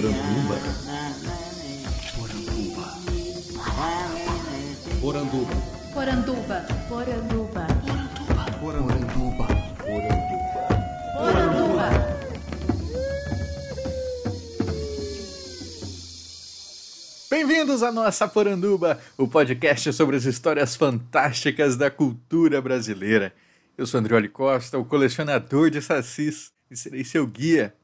Poranduba. Poranduba. Poranduba. Poranduba. Poranduba. Poranduba. Poranduba. Bem-vindos à nossa Poranduba, o podcast sobre as histórias fantásticas da cultura brasileira. Eu sou Andrioli Costa, o colecionador de sacis, e serei seu guia.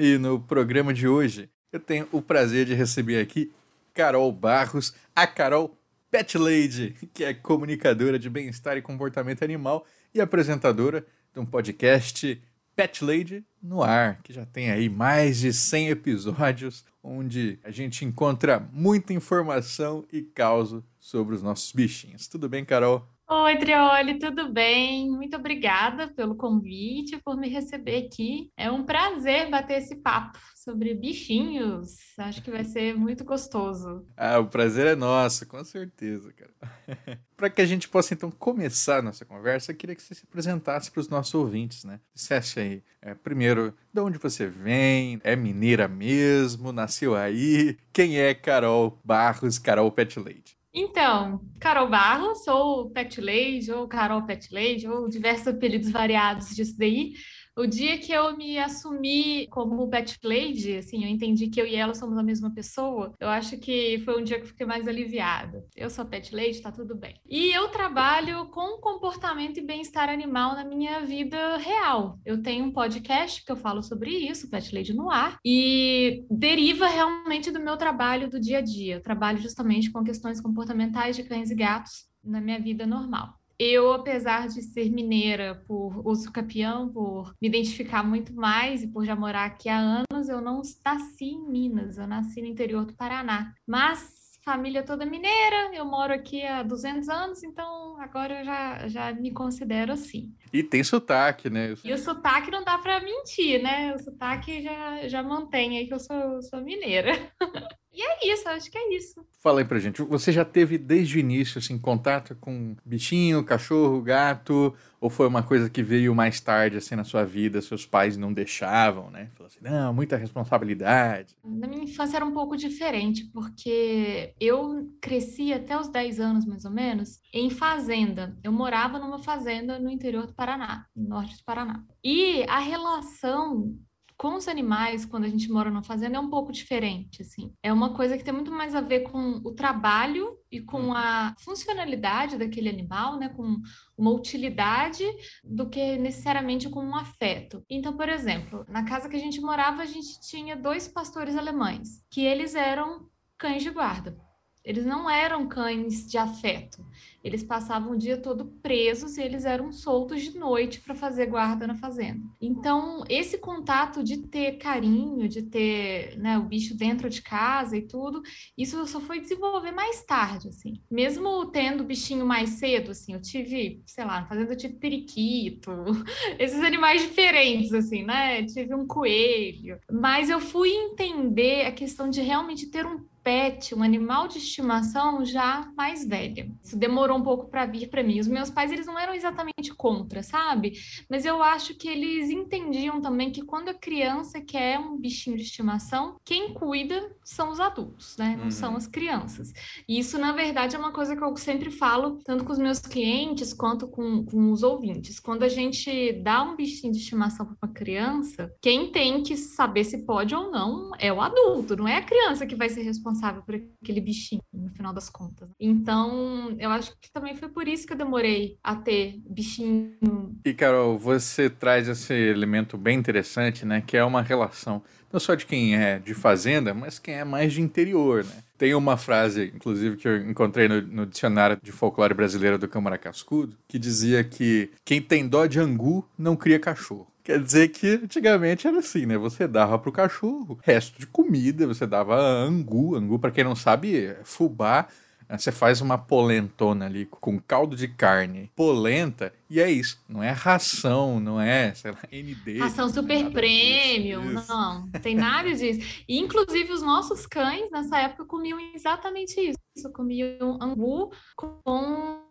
E no programa de hoje, eu tenho o prazer de receber aqui Carol Barros, a Carol Pet Lady, que é comunicadora de bem-estar e comportamento animal e apresentadora de um podcast Pet Lady no ar, que já tem aí mais de 100 episódios, onde a gente encontra muita informação e causa sobre os nossos bichinhos. Tudo bem, Carol? Oi, Drioli, tudo bem? Muito obrigada pelo convite, por me receber aqui. É um prazer bater esse papo sobre bichinhos. Acho que vai ser muito gostoso. Ah, o prazer é nosso, com certeza, cara. para que a gente possa então começar nossa conversa, eu queria que você se apresentasse para os nossos ouvintes, né? Dissesse aí, é, primeiro, de onde você vem, é mineira mesmo, nasceu aí, quem é Carol Barros, Carol Pet Lady? Então, Carol Barros, sou Pet Lady, ou Carol Pet Lady, ou diversos apelidos variados disso daí. O dia que eu me assumi como pet lady, assim, eu entendi que eu e ela somos a mesma pessoa, eu acho que foi um dia que eu fiquei mais aliviada. Eu sou pet lady, tá tudo bem. E eu trabalho com comportamento e bem-estar animal na minha vida real. Eu tenho um podcast que eu falo sobre isso, Pet Lady no ar, e deriva realmente do meu trabalho do dia a dia. Eu trabalho justamente com questões comportamentais de cães e gatos na minha vida normal eu, apesar de ser mineira por uso capião, por me identificar muito mais e por já morar aqui há anos, eu não nasci em Minas, eu nasci no interior do Paraná. Mas família toda mineira, eu moro aqui há 200 anos, então agora eu já, já me considero assim. E tem sotaque, né? E o sotaque não dá para mentir, né? O sotaque já, já mantém aí que eu sou, sou mineira. E é isso, acho que é isso. Fala aí pra gente, você já teve desde o início, assim, contato com bichinho, cachorro, gato, ou foi uma coisa que veio mais tarde, assim, na sua vida, seus pais não deixavam, né? Falou assim, não, muita responsabilidade. Na minha infância era um pouco diferente, porque eu cresci até os 10 anos, mais ou menos, em fazenda. Eu morava numa fazenda no interior do Paraná, no norte do Paraná. E a relação com os animais, quando a gente mora numa fazenda, é um pouco diferente, assim. É uma coisa que tem muito mais a ver com o trabalho e com uhum. a funcionalidade daquele animal, né, com uma utilidade, do que necessariamente com um afeto. Então, por exemplo, na casa que a gente morava, a gente tinha dois pastores alemães, que eles eram cães de guarda. Eles não eram cães de afeto. Eles passavam o dia todo presos e eles eram soltos de noite para fazer guarda na fazenda. Então, esse contato de ter carinho, de ter né, o bicho dentro de casa e tudo, isso só foi desenvolver mais tarde, assim. Mesmo tendo bichinho mais cedo, assim, eu tive, sei lá, na fazenda eu tive periquito, esses animais diferentes, assim, né? Tive um coelho. Mas eu fui entender a questão de realmente ter um pet, um animal de estimação já mais velha. Isso demorou um pouco para vir para mim. Os meus pais, eles não eram exatamente contra, sabe? Mas eu acho que eles entendiam também que quando a criança quer um bichinho de estimação, quem cuida são os adultos, né? Não uhum. são as crianças. E isso, na verdade, é uma coisa que eu sempre falo, tanto com os meus clientes quanto com, com os ouvintes. Quando a gente dá um bichinho de estimação para uma criança, quem tem que saber se pode ou não é o adulto, não é a criança que vai ser responsável responsável por aquele bichinho, no final das contas. Então, eu acho que também foi por isso que eu demorei a ter bichinho. E, Carol, você traz esse elemento bem interessante, né? Que é uma relação não só de quem é de fazenda, mas quem é mais de interior, né? Tem uma frase, inclusive, que eu encontrei no, no dicionário de folclore brasileiro do Câmara Cascudo, que dizia que quem tem dó de angu não cria cachorro. Quer dizer que antigamente era assim, né? Você dava pro cachorro resto de comida, você dava angu. Angu, para quem não sabe, é fubá. Você faz uma polentona ali com caldo de carne, polenta, e é isso. Não é ração, não é, sei lá, ND. Ração super premium, não, não tem nada disso. E, inclusive, os nossos cães, nessa época, comiam exatamente isso. Comiam angu com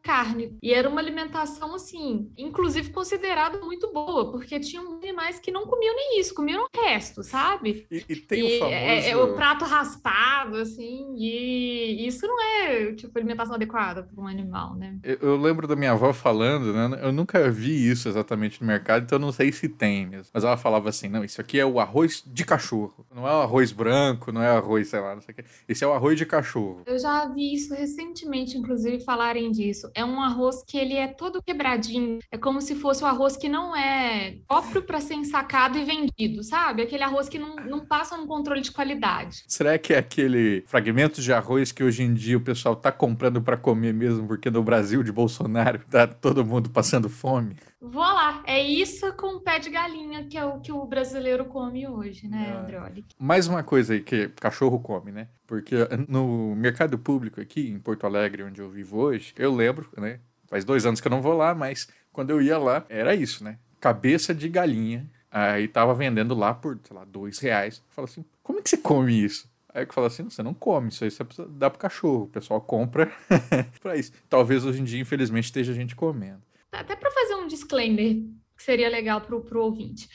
carne. E era uma alimentação, assim, inclusive considerada muito boa, porque tinham animais que não comiam nem isso, comiam o resto, sabe? E, e tem E o famoso... é, é o prato raspado, assim, e isso não é, tipo, alimentação adequada para um animal, né? Eu, eu lembro da minha avó falando, né? Eu nunca vi isso exatamente no mercado, então eu não sei se tem mesmo. Mas ela falava assim: não, isso aqui é o arroz de cachorro. Não é o arroz branco, não é arroz, sei lá, não sei o que. Esse é o arroz de cachorro. Eu já vi isso recentemente, inclusive, falarem disso. É um arroz que ele é todo quebradinho. É como se fosse um arroz que não é próprio para ser ensacado e vendido, sabe? Aquele arroz que não, não passa no controle de qualidade. Será que é aquele fragmento de arroz que hoje em dia o pessoal tá comprando para comer mesmo, porque no Brasil de Bolsonaro tá todo mundo passando fome? Vou lá. É isso com pé de galinha que é o que o brasileiro come hoje, né, Ah. Andreoli? Mais uma coisa aí que cachorro come, né? Porque no mercado público aqui em Porto Alegre, onde eu vivo hoje, eu lembro, né? Faz dois anos que eu não vou lá, mas quando eu ia lá, era isso, né? Cabeça de galinha. Aí tava vendendo lá por, sei lá, dois reais. Eu falo assim, como é que você come isso? Aí eu falo assim, você não come, isso aí você dar pro cachorro. O pessoal compra pra isso. Talvez hoje em dia, infelizmente, esteja gente comendo. Até para fazer um disclaimer que seria legal para o ouvinte.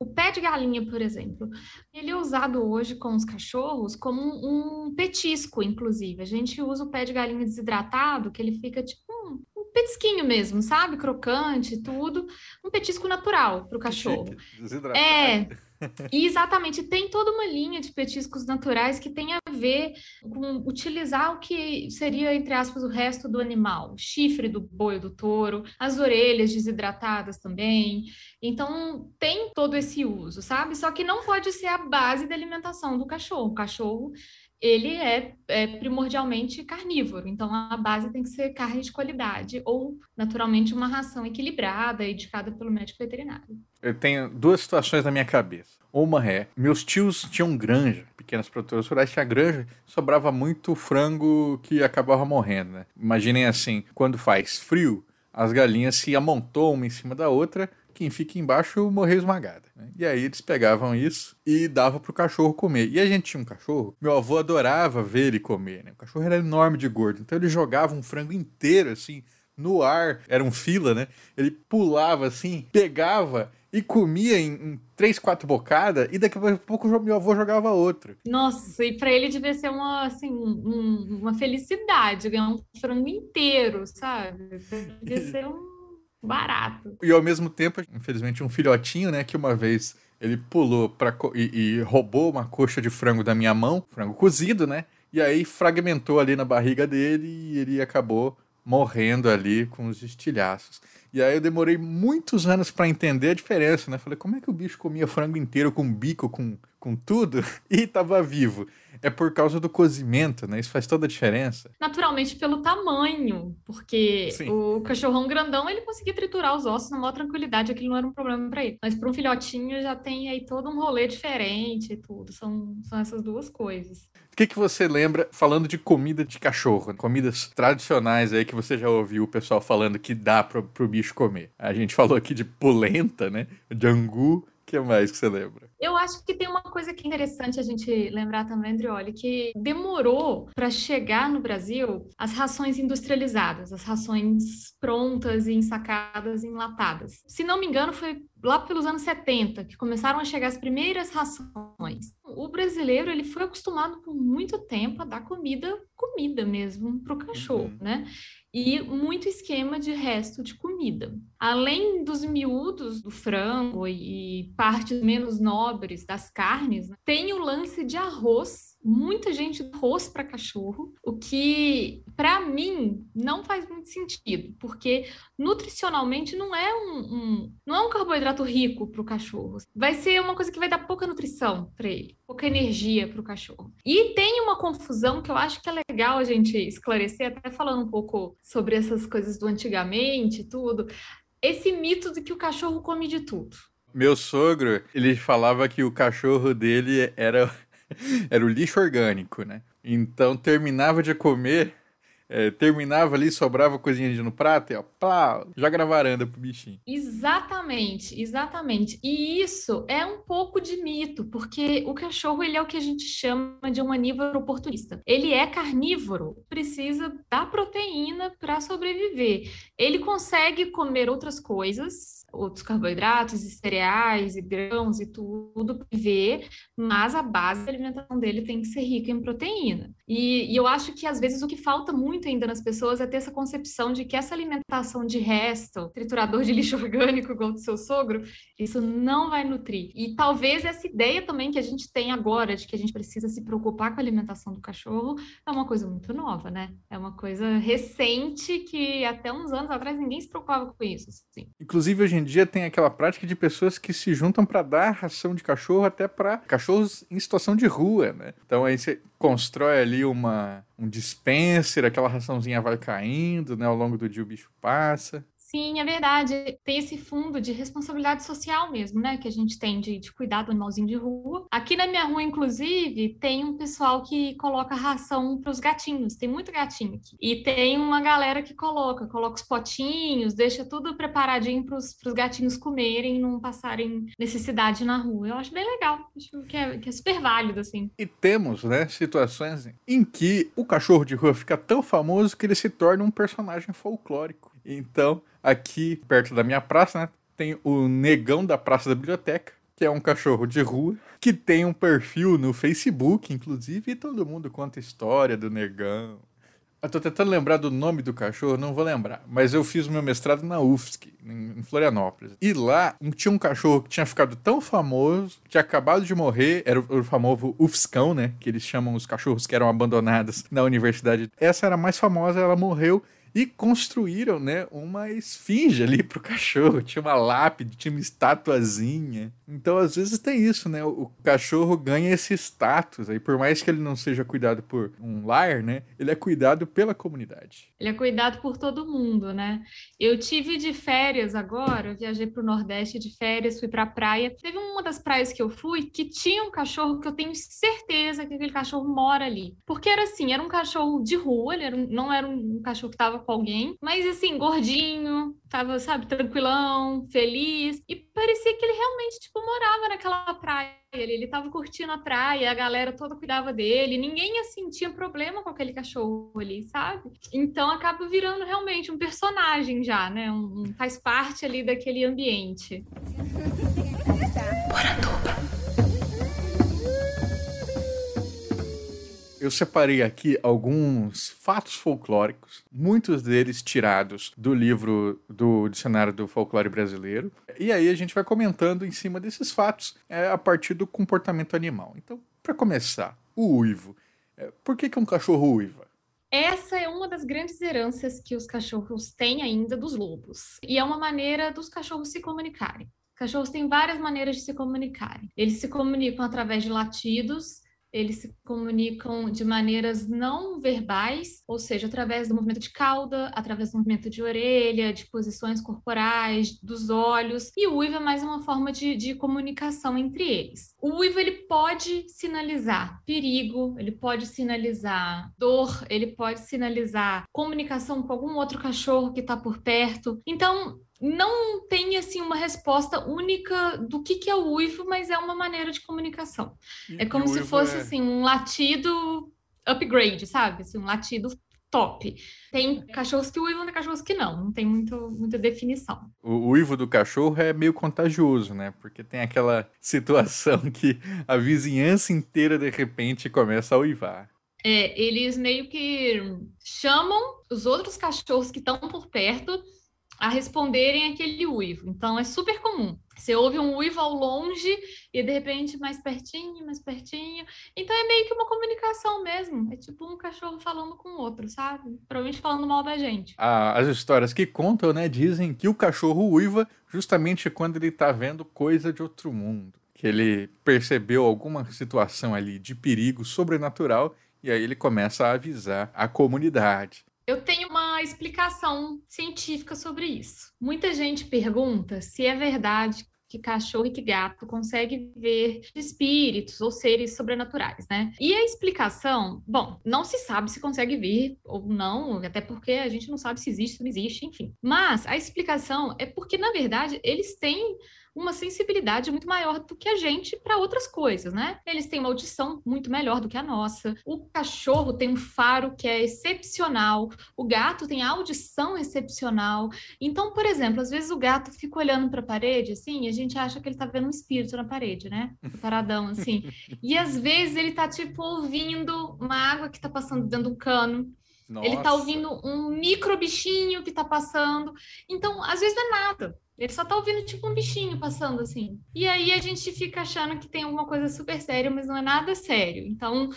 O pé de galinha, por exemplo, ele é usado hoje com os cachorros como um, petisco, inclusive. A gente usa o pé de galinha desidratado, que ele fica tipo um, um petisquinho mesmo, sabe? Crocante, tudo. Um petisco natural para o cachorro. Desidratado. É, e exatamente, tem toda uma linha de petiscos naturais que tem a ver com utilizar o que seria, entre aspas, o resto do animal, o chifre do boi do touro, as orelhas desidratadas também. Então, tem todo esse uso, sabe? Só que não pode ser a base da alimentação do cachorro. O cachorro, ele é, é primordialmente carnívoro, então a base tem que ser carne de qualidade ou, naturalmente, uma ração equilibrada, indicada pelo médico veterinário. Eu tenho duas situações na minha cabeça. Uma é, meus tios tinham granja, pequenas produtoras rurais tinha granja, sobrava muito frango que acabava morrendo, né? Imaginem assim, quando faz frio, as galinhas se amontoam uma em cima da outra, quem fica embaixo morreu esmagada. né? E aí eles pegavam isso e davam pro cachorro comer. E a gente tinha um cachorro, meu avô adorava ver ele comer, né? O cachorro era enorme de gordo, então ele jogava um frango inteiro assim, no ar, era um fila, né? Ele pulava assim, pegava e comia em, em três, quatro bocadas, e daqui a pouco meu avô jogava outro. Nossa, e para ele devia ser uma, assim, um- uma felicidade ganhar um frango inteiro, sabe? Devia ser um barato. E ao mesmo tempo, infelizmente, um filhotinho, né, que uma vez ele pulou pra, e, e roubou uma coxa de frango da minha mão, frango cozido, né? E aí fragmentou ali na barriga dele e ele acabou morrendo ali com os estilhaços. E aí eu demorei muitos anos pra entender a diferença, né? Falei, como é que o bicho comia frango inteiro com bico, com, com tudo e tava vivo? É por causa do cozimento, né? Isso faz toda a diferença. Naturalmente pelo tamanho, porque Sim. o cachorrão grandão ele conseguia triturar os ossos na maior tranquilidade, aquilo não era um problema para ele. Mas para um filhotinho já tem aí todo um rolê diferente e tudo. São, são essas duas coisas. O que, que você lembra, falando de comida de cachorro, comidas tradicionais aí que você já ouviu o pessoal falando que dá pro, pro bicho comer? A gente falou aqui de polenta, né? De angu. O que mais que você lembra? Eu acho que tem uma coisa que é interessante a gente lembrar também, Andrioli, que demorou para chegar no Brasil as rações industrializadas, as rações prontas e ensacadas, enlatadas. Se não me engano, foi lá pelos anos 70 que começaram a chegar as primeiras rações. O brasileiro ele foi acostumado por muito tempo a dar comida, comida mesmo, para o cachorro, Uhum. né? E muito esquema de resto de comida. Além dos miúdos do frango e partes menos nobres das carnes, né, tem o lance de arroz. Muita gente dá arroz para cachorro, o que para mim não faz muito sentido, porque nutricionalmente não é um, um- não é um carboidrato rico para o cachorro. Vai ser uma coisa que vai dar pouca nutrição para ele, pouca energia para o cachorro. E tem uma confusão que eu acho que é legal a gente esclarecer, até falando um pouco sobre essas coisas do antigamente tudo. Esse mito de que o cachorro come de tudo. Meu sogro, ele falava que o cachorro dele era, era o lixo orgânico, né? Então terminava de comer, É, terminava ali, sobrava coisinha de no prato e ó, plá, joga na varanda pro bichinho. Exatamente, exatamente. E isso é um pouco de mito, porque o cachorro ele é o que a gente chama de um onívoro oportunista. Ele é carnívoro, precisa da proteína para sobreviver. Ele consegue comer outras coisas, outros carboidratos e cereais e grãos e tudo ver, mas a base da alimentação dele tem que ser rica em proteína. E, e, eu acho que às vezes o que falta muito ainda nas pessoas é ter essa concepção de que essa alimentação de resto, triturador de lixo orgânico igual do seu sogro, isso não vai nutrir. E talvez essa ideia também que a gente tem agora de que a gente precisa se preocupar com a alimentação do cachorro é uma coisa muito nova, né? É uma coisa recente que até uns anos atrás ninguém se preocupava com isso. Assim. Inclusive hoje em dia tem aquela prática de pessoas que se juntam para dar ração de cachorro até para cachorros em situação de rua, né? Então aí você constrói ali uma, um dispenser, aquela raçãozinha vai caindo, né? Ao longo do dia o bicho passa. Sim, é verdade. Tem esse fundo de responsabilidade social mesmo, né? Que a gente tem de, de cuidar do animalzinho de rua. Aqui na minha rua, inclusive, tem um pessoal que coloca ração para os gatinhos. Tem muito gatinho aqui. E tem uma galera que coloca, coloca os potinhos, deixa tudo preparadinho para os gatinhos comerem, não passarem necessidade na rua. Eu acho bem legal. Acho que é, que é super válido, assim. E temos, né, situações em que o cachorro de rua fica tão famoso que ele se torna um personagem folclórico. Então, aqui perto da minha praça, né, tem o Negão da Praça da Biblioteca, que é um cachorro de rua, que tem um perfil no Facebook, inclusive, e todo mundo conta história do Negão. Eu tô tentando lembrar do nome do cachorro, não vou lembrar. Mas eu fiz o meu mestrado na UFSC, em Florianópolis. E lá tinha um cachorro que tinha ficado tão famoso, tinha acabado de morrer, era o, famoso UFSCão, né? Que eles chamam os cachorros que eram abandonados na universidade. Essa era a mais famosa, ela morreu e construíram, né, uma esfinge ali pro cachorro. Tinha uma lápide, tinha uma estatuazinha. Então, às vezes tem isso, né? O cachorro ganha esse status aí, por mais que ele não seja cuidado por um lar, né? Ele é cuidado pela comunidade. Ele é cuidado por todo mundo, né? Eu tive de férias agora, eu viajei pro Nordeste de férias, fui pra praia. Teve uma das praias que eu fui que tinha um cachorro que eu tenho certeza que aquele cachorro mora ali. Porque era assim, era um cachorro de rua, ele era um, não era um cachorro que tava com alguém, mas assim, gordinho, tava, sabe, tranquilão, feliz, e parecia que ele realmente, tipo, morava naquela praia. Ele, ele tava curtindo a praia, a galera toda cuidava dele, ninguém, assim, tinha problema com aquele cachorro ali, sabe? Então acaba virando realmente um personagem já, né? Um, faz parte ali daquele ambiente. Eu separei aqui alguns fatos folclóricos, muitos deles tirados do livro do Dicionário do Folclore Brasileiro. E aí a gente vai comentando em cima desses fatos é, a partir do comportamento animal. Então, para começar, o uivo. É, por que, que um cachorro uiva? Essa é uma das grandes heranças que os cachorros têm ainda dos lobos. E é uma maneira dos cachorros se comunicarem. Cachorros têm várias maneiras de se comunicarem. Eles se comunicam através de latidos, eles se comunicam de maneiras não verbais, ou seja, através do movimento de cauda, através do movimento de orelha, de posições corporais, dos olhos. E o uivo é mais uma forma de, de comunicação entre eles. O uivo ele pode sinalizar perigo, ele pode sinalizar dor, ele pode sinalizar comunicação com algum outro cachorro que está por perto. Então, não tem assim uma resposta única do que, que é o uivo, mas é uma maneira de comunicação. E, é como se fosse é... assim um latido upgrade, sabe? Assim, um latido top. Tem cachorros que uivam e cachorros que não, não tem muito, muita definição. O uivo do cachorro é meio contagioso, né? Porque tem aquela situação que a vizinhança inteira de repente começa a uivar. É, eles meio que chamam os outros cachorros que estão por perto a responderem aquele uivo. Então é super comum. Você ouve um uivo ao longe e de repente mais pertinho, mais pertinho. Então é meio que uma comunicação mesmo. É tipo um cachorro falando com o outro, sabe? Provavelmente falando mal da gente. Ah, as histórias que contam, né, dizem que o cachorro uiva justamente quando ele tá vendo coisa de outro mundo. Que ele percebeu alguma situação ali de perigo sobrenatural e aí ele começa a avisar a comunidade. Eu tenho uma explicação científica sobre isso. Muita gente pergunta se é verdade que cachorro e que gato conseguem ver espíritos ou seres sobrenaturais, né? E a explicação, bom, não se sabe se consegue ver ou não, até porque a gente não sabe se existe ou não existe, enfim. Mas a explicação é porque, na verdade, eles têm uma sensibilidade muito maior do que a gente para outras coisas, né? Eles têm uma audição muito melhor do que a nossa. O cachorro tem um faro que é excepcional. O gato tem audição excepcional. Então, por exemplo, às vezes o gato fica olhando para a parede assim, e a gente acha que ele está vendo um espírito na parede, né? Paradão assim. E às vezes ele está tipo ouvindo uma água que está passando dentro do cano. Nossa. Ele está ouvindo um micro bichinho que está passando. Então, às vezes não é nada. Ele só tá ouvindo tipo um bichinho passando assim. E aí a gente fica achando que tem alguma coisa super séria, mas não é nada sério. Então,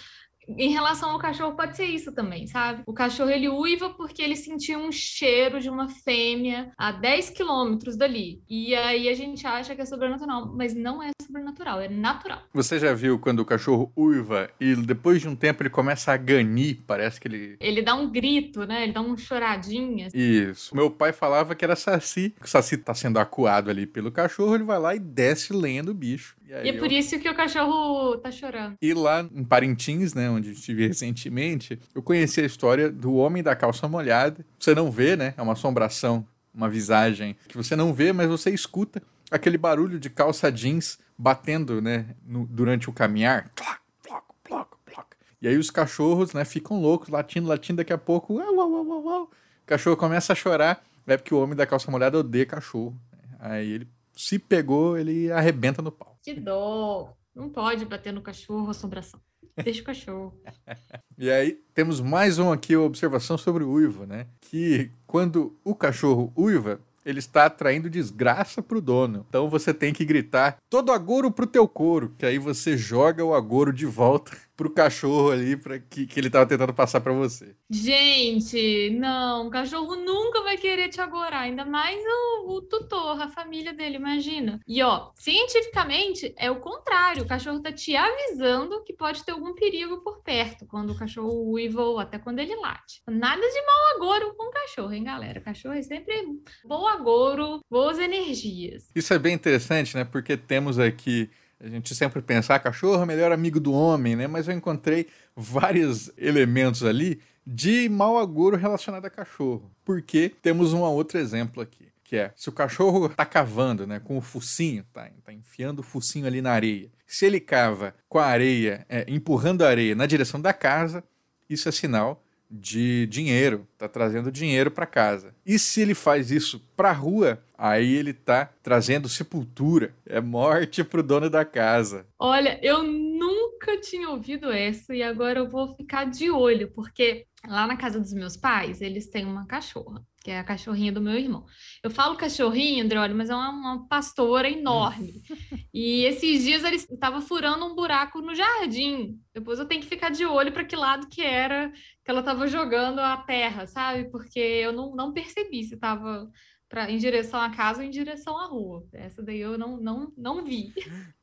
em relação ao cachorro, pode ser isso também, sabe? O cachorro ele uiva porque ele sentiu um cheiro de uma fêmea a 10 quilômetros dali. E aí a gente acha que é sobrenatural, mas não é sobrenatural, é natural. Você já viu quando o cachorro uiva e depois de um tempo ele começa a ganir? Parece que ele. Ele dá um grito, né? Ele dá um choradinho. Assim. Isso. Meu pai falava que era saci. O saci tá sendo acuado ali pelo cachorro, ele vai lá e desce lendo o bicho. E, e é por isso que o cachorro tá chorando. E lá em Parintins, né, onde estive recentemente, eu conheci a história do homem da calça molhada. Você não vê, né? É uma assombração, uma visagem que você não vê, mas você escuta aquele barulho de calça jeans batendo, né, no, durante o caminhar. E aí os cachorros, né, ficam loucos, latindo, latindo, daqui a pouco, uau, uau, uau, uau. o cachorro começa a chorar, é porque o homem da calça molhada odeia cachorro. Aí ele se pegou, ele arrebenta no pau. Que dó! Não pode bater no cachorro, assombração. Deixa o cachorro. e aí, temos mais um aqui, observação sobre o uivo, né? Que quando o cachorro uiva, ele está atraindo desgraça pro dono. Então você tem que gritar todo agouro pro teu couro, que aí você joga o agouro de volta pro cachorro ali para que, que ele tava tentando passar para você. Gente, não, o cachorro nunca vai querer te agorar, ainda mais o, o, tutor, a família dele, imagina. E ó, cientificamente é o contrário, o cachorro tá te avisando que pode ter algum perigo por perto quando o cachorro uiva ou até quando ele late. Nada de mau agouro com o cachorro, hein, galera? O cachorro é sempre bom agouro, boas energias. Isso é bem interessante, né? Porque temos aqui a gente sempre pensa, ah, cachorro é o melhor amigo do homem, né? Mas eu encontrei vários elementos ali de mau agouro relacionado a cachorro. Porque temos um outro exemplo aqui, que é se o cachorro tá cavando, né, com o focinho, tá, tá enfiando o focinho ali na areia. Se ele cava com a areia, é, empurrando a areia na direção da casa, isso é sinal de dinheiro, tá trazendo dinheiro para casa. E se ele faz isso para a rua, aí ele tá trazendo sepultura, é morte pro dono da casa. Olha, eu nunca tinha ouvido essa e agora eu vou ficar de olho, porque lá na casa dos meus pais, eles têm uma cachorra que é a cachorrinha do meu irmão. Eu falo cachorrinha, olha, mas é uma, uma pastora enorme. e esses dias ele estava furando um buraco no jardim. Depois eu tenho que ficar de olho para que lado que era que ela estava jogando a terra, sabe? Porque eu não, não percebi se estava em direção à casa ou em direção à rua. Essa daí eu não, não, não vi.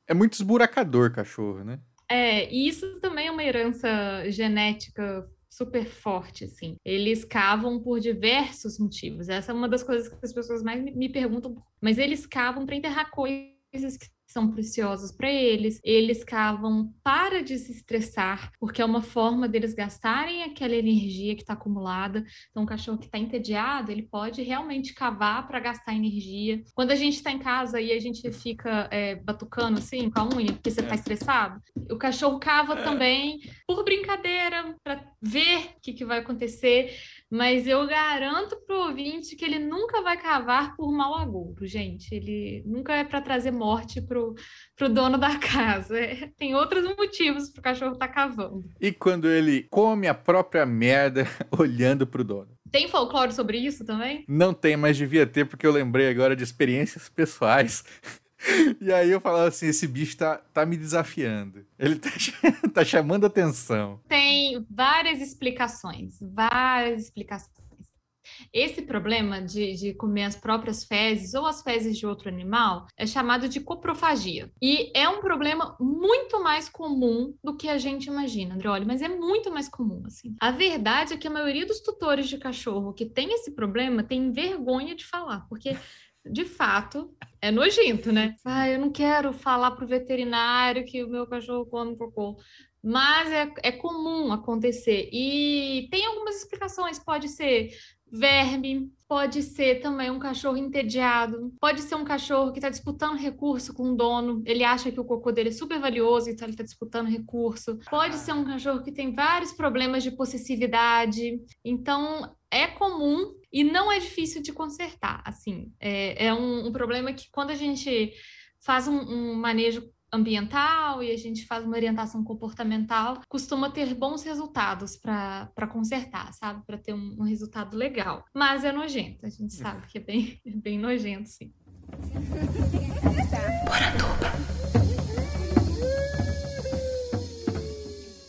É muito esburacador cachorro, né? É, e isso também é uma herança genética super forte, assim. Eles cavam por diversos motivos. Essa é uma das coisas que as pessoas mais me perguntam. Mas eles cavam para enterrar coisas que são preciosas para eles. Eles cavam para desestressar, porque é uma forma deles gastarem aquela energia que está acumulada. Então, um cachorro que está entediado, ele pode realmente cavar para gastar energia. Quando a gente está em casa e a gente fica é, batucando assim com a unha, porque você está é. estressado, o cachorro cava é. também por brincadeira, para ver o que, que vai acontecer mas eu garanto pro ouvinte que ele nunca vai cavar por mau agouro, gente. Ele nunca é para trazer morte pro, pro dono da casa. É, tem outros motivos pro cachorro estar tá cavando. E quando ele come a própria merda olhando pro dono? Tem folclore sobre isso também? Não tem, mas devia ter, porque eu lembrei agora de experiências pessoais. E aí eu falava assim, esse bicho tá, tá me desafiando. Ele tá, tá chamando atenção. Tem várias explicações, várias explicações. Esse problema de, de, comer as próprias fezes ou as fezes de outro animal é chamado de coprofagia. E é um problema muito mais comum do que a gente imagina, André. mas é muito mais comum, assim. A verdade é que a maioria dos tutores de cachorro que tem esse problema tem vergonha de falar, porque de fato, é nojento, né? Ah, eu não quero falar pro veterinário que o meu cachorro come cocô. Mas é, é comum acontecer. E tem algumas explicações. Pode ser verme, pode ser também um cachorro entediado, pode ser um cachorro que está disputando recurso com o dono, ele acha que o cocô dele é super valioso, então ele está disputando recurso, pode ser um cachorro que tem vários problemas de possessividade, então é comum e não é difícil de consertar, assim, é, é um, um problema que quando a gente faz um, um manejo ambiental e a gente faz uma orientação comportamental, costuma ter bons resultados para consertar, sabe? Para ter um, um, resultado legal. Mas é nojento, a gente sabe que é bem, é bem nojento, sim.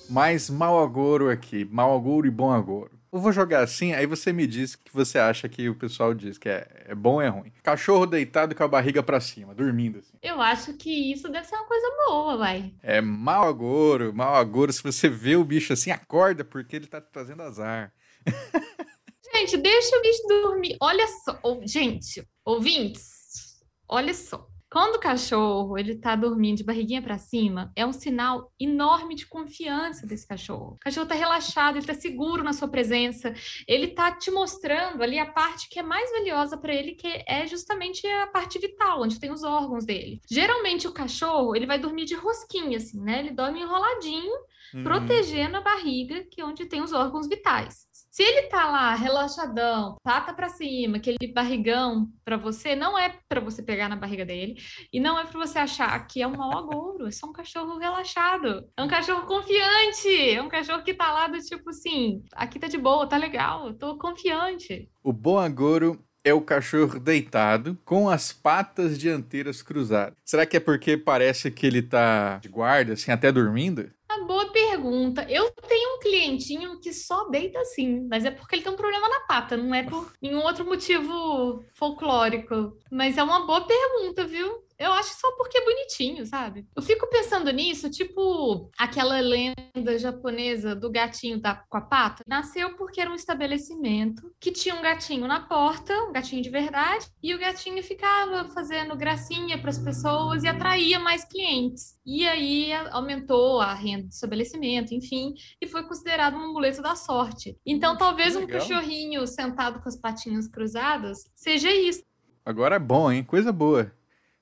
Mais mau agouro aqui, mau agouro e bom agouro. Eu vou jogar assim, aí você me diz o que você acha que o pessoal diz, que é, é bom ou é ruim. Cachorro deitado com a barriga para cima, dormindo assim. Eu acho que isso deve ser uma coisa boa, vai. É mau agouro, mau agouro. Se você vê o bicho assim, acorda, porque ele tá trazendo azar. Gente, deixa o bicho dormir. Olha só, gente, ouvintes, olha só. Quando o cachorro ele tá dormindo de barriguinha para cima, é um sinal enorme de confiança desse cachorro. O cachorro tá relaxado, ele tá seguro na sua presença, ele tá te mostrando ali a parte que é mais valiosa para ele, que é justamente a parte vital, onde tem os órgãos dele. Geralmente o cachorro, ele vai dormir de rosquinha assim, né? Ele dorme enroladinho, uhum. protegendo a barriga, que é onde tem os órgãos vitais. Se ele tá lá relaxadão, pata para cima, aquele barrigão para você, não é para você pegar na barriga dele e não é para você achar que é um mau agouro, é só um cachorro relaxado. É um cachorro confiante, é um cachorro que tá lá do tipo assim, aqui tá de boa, tá legal, tô confiante. O bom agouro é o cachorro deitado com as patas dianteiras cruzadas. Será que é porque parece que ele tá de guarda, assim, até dormindo? Uma boa pergunta. Eu tenho um clientinho que só deita assim, mas é porque ele tem um problema na pata, não é por nenhum outro motivo folclórico. Mas é uma boa pergunta, viu? Eu acho só porque é bonitinho, sabe? Eu fico pensando nisso, tipo aquela lenda japonesa do gatinho da, com a pata. Nasceu porque era um estabelecimento que tinha um gatinho na porta, um gatinho de verdade, e o gatinho ficava fazendo gracinha para as pessoas e atraía mais clientes. E aí aumentou a renda do estabelecimento, enfim, e foi considerado um amuleto da sorte. Então, talvez um cachorrinho sentado com as patinhas cruzadas seja isso. Agora é bom, hein? Coisa boa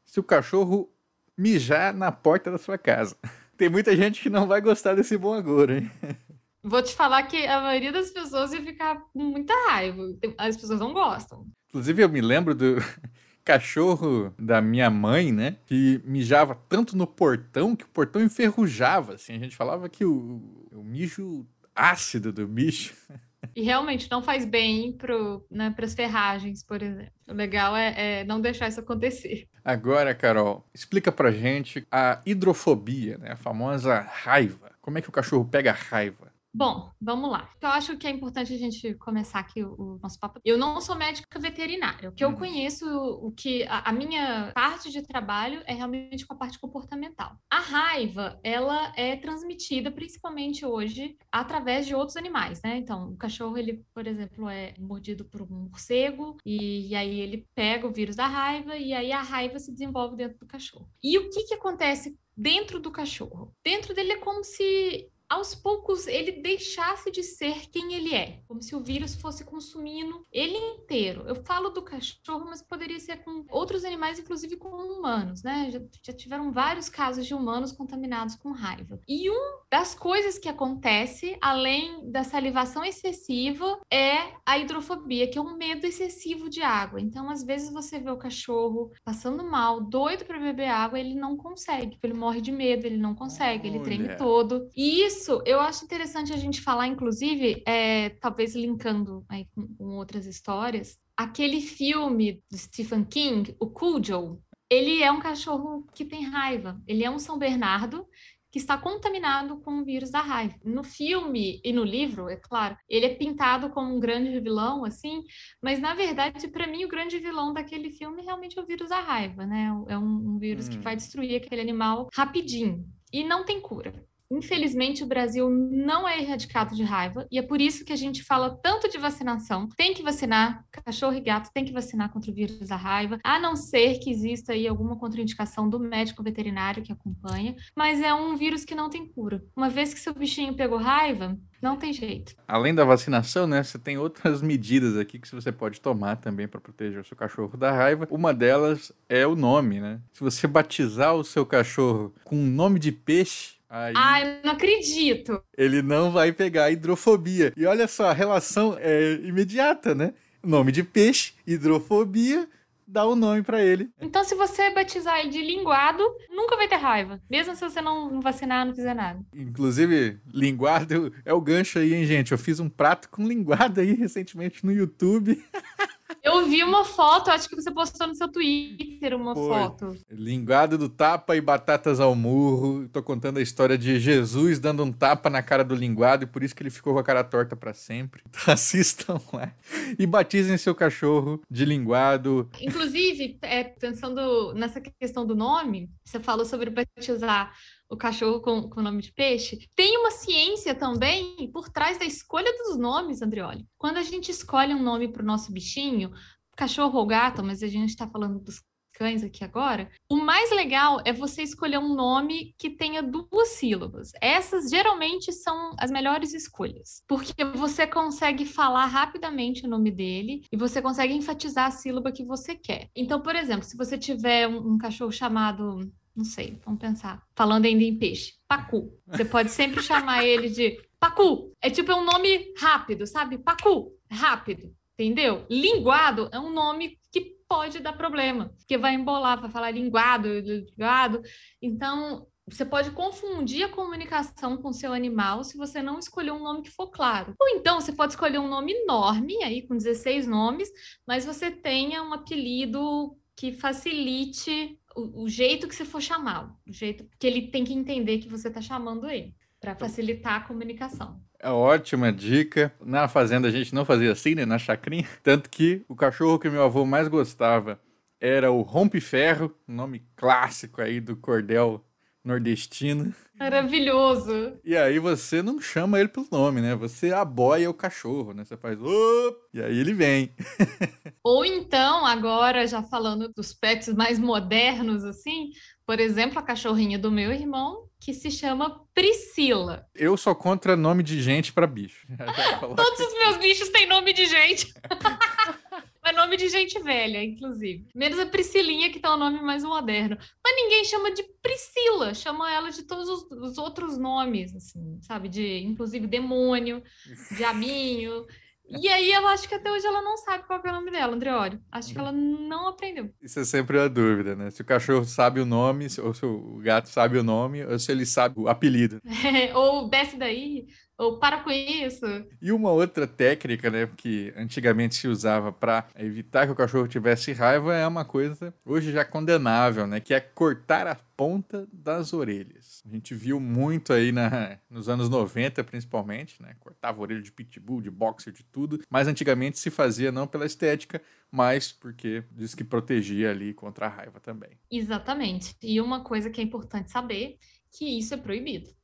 se o cachorro mijar na porta da sua casa. Tem muita gente que não vai gostar desse bom agouro, hein? Vou te falar que a maioria das pessoas ia ficar com muita raiva. As pessoas não gostam. Inclusive, eu me lembro do cachorro da minha mãe, né? Que mijava tanto no portão que o portão enferrujava. Assim, a gente falava que o, o mijo ácido do bicho e realmente não faz bem para né, as ferragens, por exemplo. O legal é, é, não deixar isso acontecer. Agora, Carol, explica pra gente a hidrofobia, né? a famosa raiva. Como é que o cachorro pega raiva? Bom, vamos lá. Eu acho que é importante a gente começar aqui o, o nosso papo. Eu não sou médica veterinária. O que eu uhum. conheço, o que a, a, minha parte de trabalho é realmente com a parte comportamental. A raiva, ela é transmitida principalmente hoje através de outros animais, né? Então, o cachorro, ele, por exemplo, é mordido por um morcego e, e aí ele pega o vírus da raiva e aí a raiva se desenvolve dentro do cachorro. E o que que acontece dentro do cachorro? Dentro dele é como se aos poucos ele deixasse de ser quem ele é, como se o vírus fosse consumindo ele inteiro. Eu falo do cachorro, mas poderia ser com outros animais, inclusive com humanos, né? Já, já tiveram vários casos de humanos contaminados com raiva. E um das coisas que acontece, além da salivação excessiva, é a hidrofobia, que é um medo excessivo de água. Então, às vezes você vê o cachorro passando mal, doido para beber água, ele não consegue, ele morre de medo, ele não consegue, ele treme todo. E isso isso eu acho interessante a gente falar, inclusive, é, talvez linkando aí com, com outras histórias, aquele filme do Stephen King, o Cujo, ele é um cachorro que tem raiva. Ele é um São Bernardo que está contaminado com o vírus da raiva. No filme e no livro, é claro, ele é pintado como um grande vilão, assim, mas na verdade, para mim, o grande vilão daquele filme realmente é o vírus da raiva, né? É um, um vírus hum. que vai destruir aquele animal rapidinho e não tem cura. Infelizmente, o Brasil não é erradicado de raiva, e é por isso que a gente fala tanto de vacinação. Tem que vacinar, cachorro e gato tem que vacinar contra o vírus da raiva, a não ser que exista aí alguma contraindicação do médico veterinário que acompanha, mas é um vírus que não tem cura. Uma vez que seu bichinho pegou raiva, não tem jeito. Além da vacinação, né, você tem outras medidas aqui que você pode tomar também para proteger o seu cachorro da raiva. Uma delas é o nome, né? Se você batizar o seu cachorro com um nome de peixe, Aí, Ai, não acredito. Ele não vai pegar hidrofobia. E olha só, a relação é imediata, né? Nome de peixe, hidrofobia, dá o um nome para ele. Então, se você batizar ele de linguado, nunca vai ter raiva. Mesmo se você não vacinar, não fizer nada. Inclusive, linguado é o gancho aí, hein, gente? Eu fiz um prato com linguado aí recentemente no YouTube. Eu vi uma foto, acho que você postou no seu Twitter uma Foi. foto. Linguado do tapa e batatas ao murro. Tô contando a história de Jesus dando um tapa na cara do linguado e por isso que ele ficou com a cara torta para sempre. Então assistam lá e batizem seu cachorro de linguado. Inclusive, é, pensando nessa questão do nome, você falou sobre batizar o cachorro com, com nome de peixe, tem uma ciência também por trás da escolha dos nomes, Andrioli. Quando a gente escolhe um nome para o nosso bichinho, cachorro ou gato, mas a gente está falando dos cães aqui agora, o mais legal é você escolher um nome que tenha duas sílabas. Essas geralmente são as melhores escolhas, porque você consegue falar rapidamente o nome dele e você consegue enfatizar a sílaba que você quer. Então, por exemplo, se você tiver um, um cachorro chamado não sei, vamos pensar. Falando ainda em peixe. Pacu. Você pode sempre chamar ele de Pacu. É tipo é um nome rápido, sabe? Pacu. Rápido. Entendeu? Linguado é um nome que pode dar problema, porque vai embolar, vai falar linguado, linguado. Então, você pode confundir a comunicação com seu animal se você não escolher um nome que for claro. Ou então você pode escolher um nome enorme, aí com 16 nomes, mas você tenha um apelido que facilite o, o jeito que você for chamá-lo, o jeito que ele tem que entender que você está chamando ele, para facilitar a comunicação. É ótima dica. Na fazenda a gente não fazia assim, né? Na chacrinha. Tanto que o cachorro que meu avô mais gostava era o Rompe-Ferro, nome clássico aí do cordel nordestino. Maravilhoso. E aí você não chama ele pelo nome, né? Você aboia o cachorro, né? Você faz, Op! e aí ele vem. Ou então, agora já falando dos pets mais modernos, assim, por exemplo, a cachorrinha do meu irmão, que se chama Priscila. Eu sou contra nome de gente para bicho. Todos os meus bichos têm nome de gente. É nome de gente velha, inclusive. Menos a Priscilinha, que tá um nome mais moderno. Mas ninguém chama de Priscila, chama ela de todos os, os outros nomes, assim, sabe? De, inclusive, demônio, diabinho. E aí eu acho que até hoje ela não sabe qual é o nome dela, Andreório. Acho que ela não aprendeu. Isso é sempre a dúvida, né? Se o cachorro sabe o nome, ou se o gato sabe o nome, ou se ele sabe o apelido. É, ou desce daí, ou para com isso. E uma outra técnica, né, que antigamente se usava para evitar que o cachorro tivesse raiva é uma coisa hoje já condenável, né, que é cortar a ponta das orelhas. A gente viu muito aí na, nos anos 90, principalmente, né, cortava orelha de pitbull, de boxer, de tudo, mas antigamente se fazia não pela estética, mas porque diz que protegia ali contra a raiva também. Exatamente. E uma coisa que é importante saber, que isso é proibido.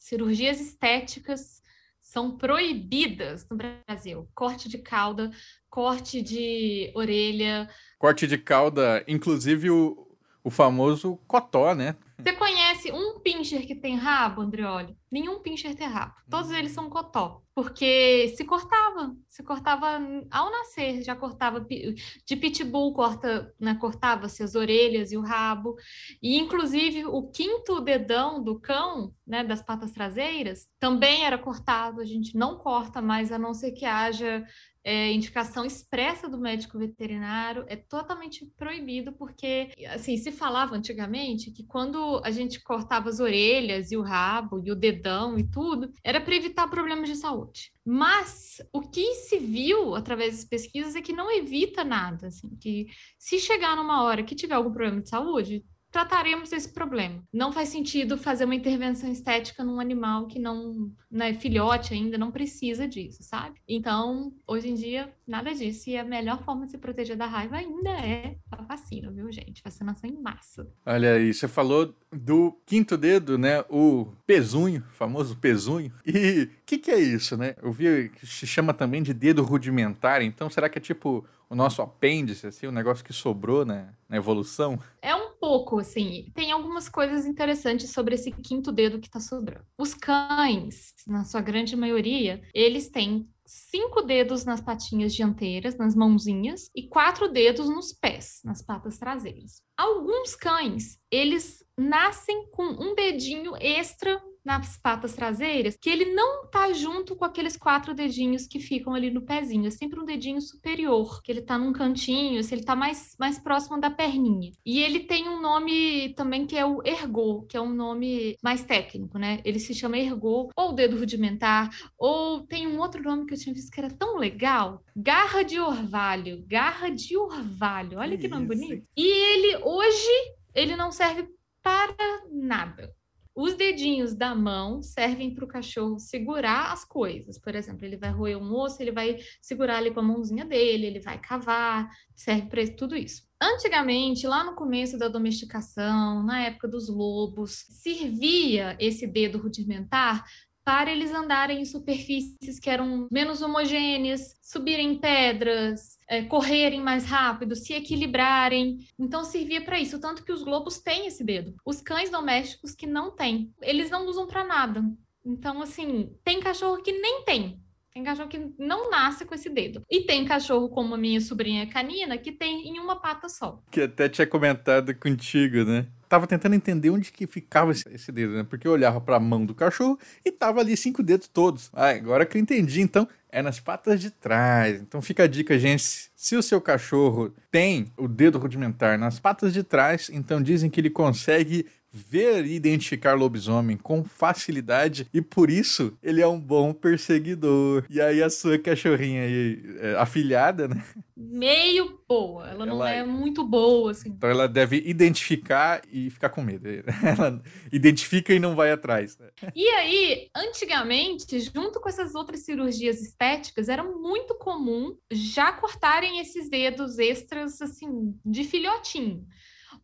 Cirurgias estéticas são proibidas no Brasil. Corte de cauda, corte de orelha. Corte de cauda, inclusive o, o famoso cotó, né? Você conhece um pincher que tem rabo, Andrioli? Nenhum pincher tem rabo. Todos eles são cotó. Porque se cortava. Se cortava ao nascer. Já cortava. De pitbull corta, né, cortava-se as orelhas e o rabo. E, inclusive, o quinto dedão do cão, né, das patas traseiras, também era cortado. A gente não corta mais, a não ser que haja é, indicação expressa do médico veterinário, é totalmente proibido, porque, assim, se falava antigamente que quando a gente cortava as orelhas e o rabo e o dedão e tudo, era para evitar problemas de saúde. Mas o que se viu através das pesquisas é que não evita nada, assim, que se chegar numa hora que tiver algum problema de saúde, trataremos esse problema. Não faz sentido fazer uma intervenção estética num animal que não, não é filhote ainda, não precisa disso, sabe? Então, hoje em dia, nada disso. E a melhor forma de se proteger da raiva ainda é a vacina, viu, gente? Vacinação em massa. Olha aí, você falou do quinto dedo, né? O pesunho, famoso pesunho. E o que, que é isso, né? Eu vi que se chama também de dedo rudimentar. Então, será que é tipo o nosso apêndice, assim, o negócio que sobrou né, na evolução? É um pouco, assim. Tem algumas coisas interessantes sobre esse quinto dedo que está sobrando. Os cães, na sua grande maioria, eles têm cinco dedos nas patinhas dianteiras, nas mãozinhas, e quatro dedos nos pés, nas patas traseiras. Alguns cães, eles nascem com um dedinho extra nas patas traseiras, que ele não tá junto com aqueles quatro dedinhos que ficam ali no pezinho, é sempre um dedinho superior, que ele tá num cantinho, se ele tá mais, mais próximo da perninha. E ele tem um nome também que é o ergo, que é um nome mais técnico, né? Ele se chama ergo, ou dedo rudimentar, ou tem um outro nome que eu tinha visto que era tão legal, garra de orvalho, garra de orvalho, olha que, que nome bonito. E ele hoje, ele não serve para nada. Os dedinhos da mão servem para o cachorro segurar as coisas. Por exemplo, ele vai roer um osso, ele vai segurar ali com a mãozinha dele, ele vai cavar, serve para tudo isso. Antigamente, lá no começo da domesticação, na época dos lobos, servia esse dedo rudimentar para eles andarem em superfícies que eram menos homogêneas, subirem pedras, é, correrem mais rápido, se equilibrarem. Então servia para isso, tanto que os globos têm esse dedo. Os cães domésticos que não têm, eles não usam para nada. Então assim, tem cachorro que nem tem. Tem cachorro que não nasce com esse dedo. E tem cachorro como a minha sobrinha canina que tem em uma pata só. Que até tinha comentado contigo, né? Tava tentando entender onde que ficava esse, dedo, né? Porque eu olhava para a mão do cachorro e tava ali cinco dedos todos. Ah, agora que eu entendi, então é nas patas de trás. Então fica a dica, gente. Se o seu cachorro tem o dedo rudimentar nas patas de trás, então dizem que ele consegue ver e identificar lobisomem com facilidade e por isso ele é um bom perseguidor. E aí a sua cachorrinha aí, é, afilhada, né? Meio boa, ela, ela não é muito boa, assim. Então ela deve identificar e ficar com medo. Ela identifica e não vai atrás. E aí, antigamente, junto com essas outras cirurgias estéticas, era muito comum já cortarem esses dedos extras, assim, de filhotinho.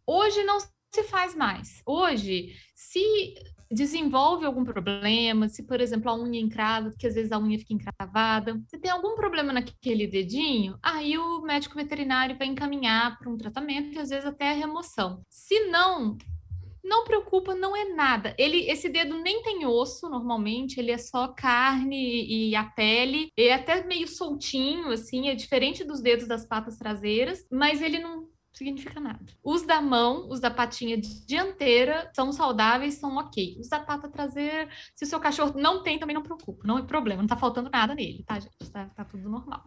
Hoje não se faz mais. Hoje, se desenvolve algum problema, se, por exemplo, a unha encrava, que às vezes a unha fica encravada, se tem algum problema naquele dedinho, aí o médico veterinário vai encaminhar para um tratamento e às vezes até a remoção. Se não, não preocupa, não é nada. Ele, esse dedo nem tem osso normalmente, ele é só carne e a pele, é até meio soltinho, assim, é diferente dos dedos das patas traseiras, mas ele não significa nada. Os da mão, os da patinha dianteira, são saudáveis, são ok. Os da pata traseira, se o seu cachorro não tem, também não preocupa. Não é problema, não tá faltando nada nele, tá, gente? Tá, tá tudo normal.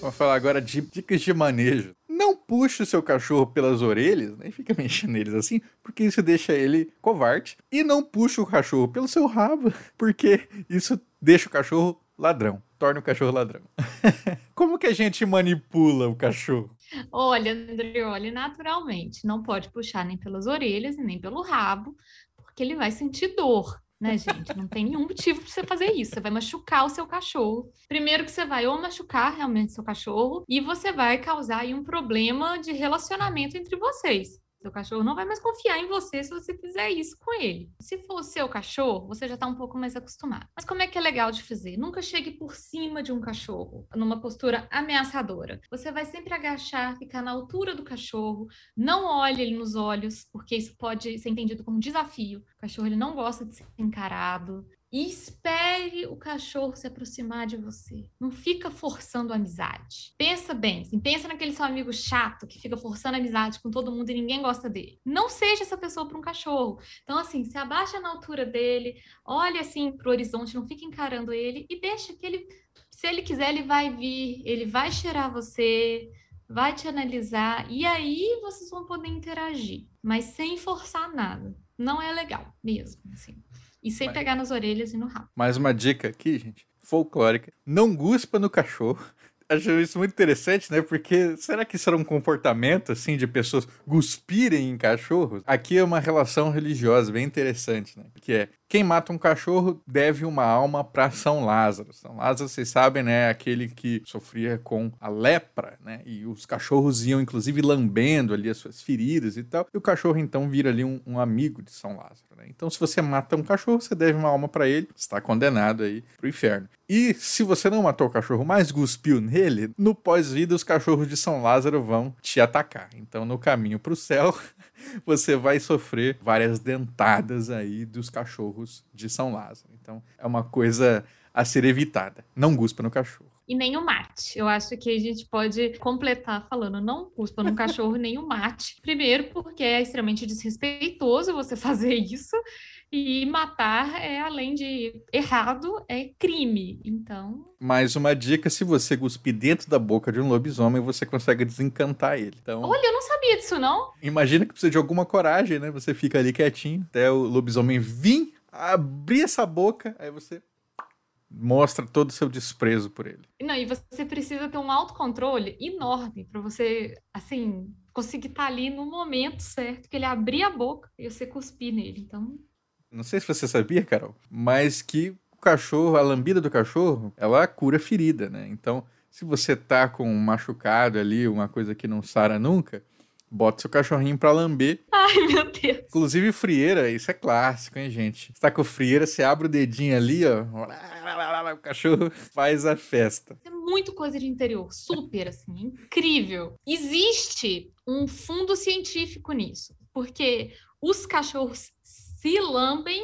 Vou falar agora de dicas de manejo. Não puxe o seu cachorro pelas orelhas, nem fica mexendo neles assim, porque isso deixa ele covarde. E não puxe o cachorro pelo seu rabo, porque isso deixa o cachorro ladrão. Torna o cachorro ladrão. Como que a gente manipula o cachorro? Olha, Andrioli, naturalmente, não pode puxar nem pelas orelhas e nem pelo rabo, porque ele vai sentir dor, né, gente? Não tem nenhum motivo para você fazer isso. Você vai machucar o seu cachorro. Primeiro que você vai ou machucar realmente seu cachorro e você vai causar aí um problema de relacionamento entre vocês. Seu cachorro não vai mais confiar em você se você fizer isso com ele. Se for o seu cachorro, você já está um pouco mais acostumado. Mas como é que é legal de fazer? Nunca chegue por cima de um cachorro, numa postura ameaçadora. Você vai sempre agachar, ficar na altura do cachorro, não olhe ele nos olhos, porque isso pode ser entendido como desafio. O cachorro ele não gosta de ser encarado. E espere o cachorro se aproximar de você. Não fica forçando a amizade. Pensa bem, assim, pensa naquele seu amigo chato que fica forçando a amizade com todo mundo e ninguém gosta dele. Não seja essa pessoa para um cachorro. Então, assim, se abaixa na altura dele, olhe assim para o horizonte, não fica encarando ele e deixa que ele, se ele quiser, ele vai vir, ele vai cheirar você, vai te analisar e aí vocês vão poder interagir, mas sem forçar nada. Não é legal mesmo, assim. E sem pegar nas orelhas e no rabo. Mais uma dica aqui, gente, folclórica. Não guspa no cachorro. acho isso muito interessante, né? Porque será que isso era um comportamento, assim, de pessoas cuspirem em cachorros? Aqui é uma relação religiosa bem interessante, né? Que é, quem mata um cachorro deve uma alma para São Lázaro. São Lázaro, vocês sabem, né? Aquele que sofria com a lepra, né? E os cachorros iam, inclusive, lambendo ali as suas feridas e tal. E o cachorro, então, vira ali um, um amigo de São Lázaro, né? Então, se você mata um cachorro, você deve uma alma para ele, está condenado aí pro inferno. E se você não matou o cachorro, mas cuspiu nele, no pós-vida os cachorros de São Lázaro vão te atacar. Então, no caminho para o céu, você vai sofrer várias dentadas aí dos cachorros de São Lázaro. Então, é uma coisa a ser evitada. Não guspa no cachorro. E nem o mate. Eu acho que a gente pode completar falando não cuspa no cachorro nem o mate. Primeiro, porque é extremamente desrespeitoso você fazer isso. E matar é, além de errado, é crime. Então. Mais uma dica: se você cuspir dentro da boca de um lobisomem, você consegue desencantar ele. Então, Olha, eu não sabia disso, não. imagina que precisa de alguma coragem, né? Você fica ali quietinho até o lobisomem vir, abrir essa boca, aí você mostra todo o seu desprezo por ele. Não, e você precisa ter um autocontrole enorme para você, assim, conseguir estar ali no momento certo, que ele abrir a boca e você cuspir nele. Então, Não sei se você sabia, Carol, mas que o cachorro, a lambida do cachorro, ela cura ferida, né? Então, se você tá com um machucado ali, uma coisa que não sara nunca, bota seu cachorrinho pra lamber. ai meu Deus. Inclusive frieira, isso é clássico, hein, gente? Você tá com frieira, você abre o dedinho ali, ó, o cachorro faz a festa. É muito coisa de interior, super, assim, incrível. Existe um fundo científico nisso, porque os cachorros se lambem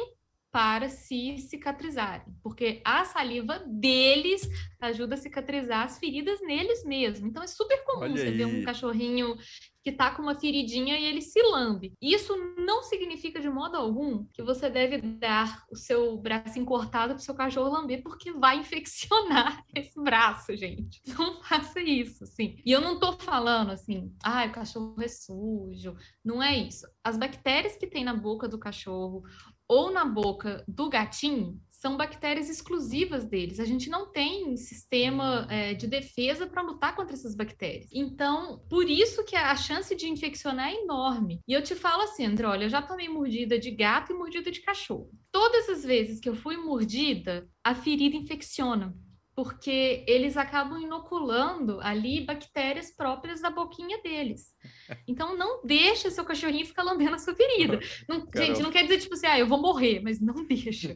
para se cicatrizarem, porque a saliva deles ajuda a cicatrizar as feridas neles mesmo. Então é super comum Olha você ver aí. um cachorrinho que tá com uma feridinha e ele se lambe. Isso não significa de modo algum que você deve dar o seu braço encortado para o seu cachorro lamber, porque vai infeccionar esse braço, gente. Não faça isso, assim. E eu não tô falando assim, ah, o cachorro é sujo. Não é isso. As bactérias que tem na boca do cachorro ou na boca do gatinho são bactérias exclusivas deles. A gente não tem sistema é, de defesa para lutar contra essas bactérias. Então, por isso que a chance de infeccionar é enorme. E eu te falo assim, André, olha, eu já tomei mordida de gato e mordida de cachorro. Todas as vezes que eu fui mordida, a ferida infecciona. Porque eles acabam inoculando ali bactérias próprias da boquinha deles. Então não deixa seu cachorrinho ficar lambendo a sua ferida. Não- gente, não quer dizer tipo assim, ah, eu vou morrer, mas não deixa.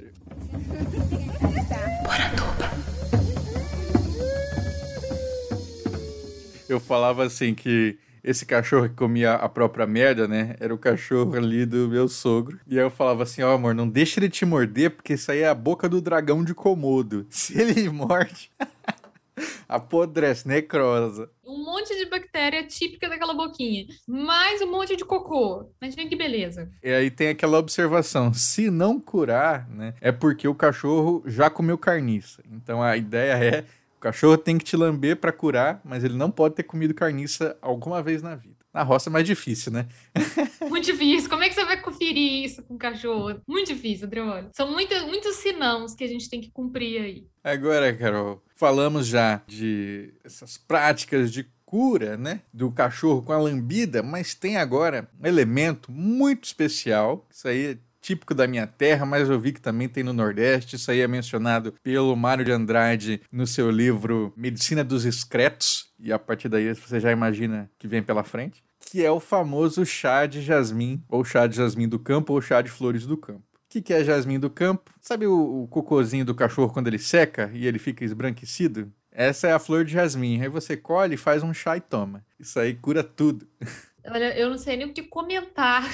Eu falava assim que esse cachorro que comia a própria merda, né? Era o cachorro ali do meu sogro. E aí eu falava assim, ó amor, não deixa ele te morder, porque isso aí é a boca do dragão de Komodo. Se ele morde, apodrece, necrosa. Um monte de bactéria típica daquela boquinha. Mais um monte de cocô. Mas vem que beleza. E aí tem aquela observação, se não curar, né? É porque o cachorro já comeu carniça. Então a ideia é, cachorro tem que te lamber pra curar, mas ele não pode ter comido carniça alguma vez na vida. Na roça é mais difícil, né? Muito difícil. Como é que você vai conferir isso com o cachorro? Muito difícil, Adriano. São muitos, muitos sinãos que a gente tem que cumprir aí. Agora, Carol, falamos já de essas práticas de cura, né, do cachorro com a lambida, mas tem agora um elemento muito especial. Isso aí é típico da minha terra, mas eu vi que também tem no Nordeste. Isso aí é mencionado pelo Mário de Andrade no seu livro Medicina dos Excretos, e a partir daí você já imagina que vem pela frente, que é o famoso chá de jasmim, ou chá de jasmim do campo, ou chá de flores do campo. O que, que é jasmim do campo? Sabe o, o cocôzinho do cachorro quando ele seca e ele fica esbranquecido? Essa é a flor de jasmim. Aí você colhe, faz um chá e toma. Isso aí cura tudo. Olha, eu não sei nem o que comentar.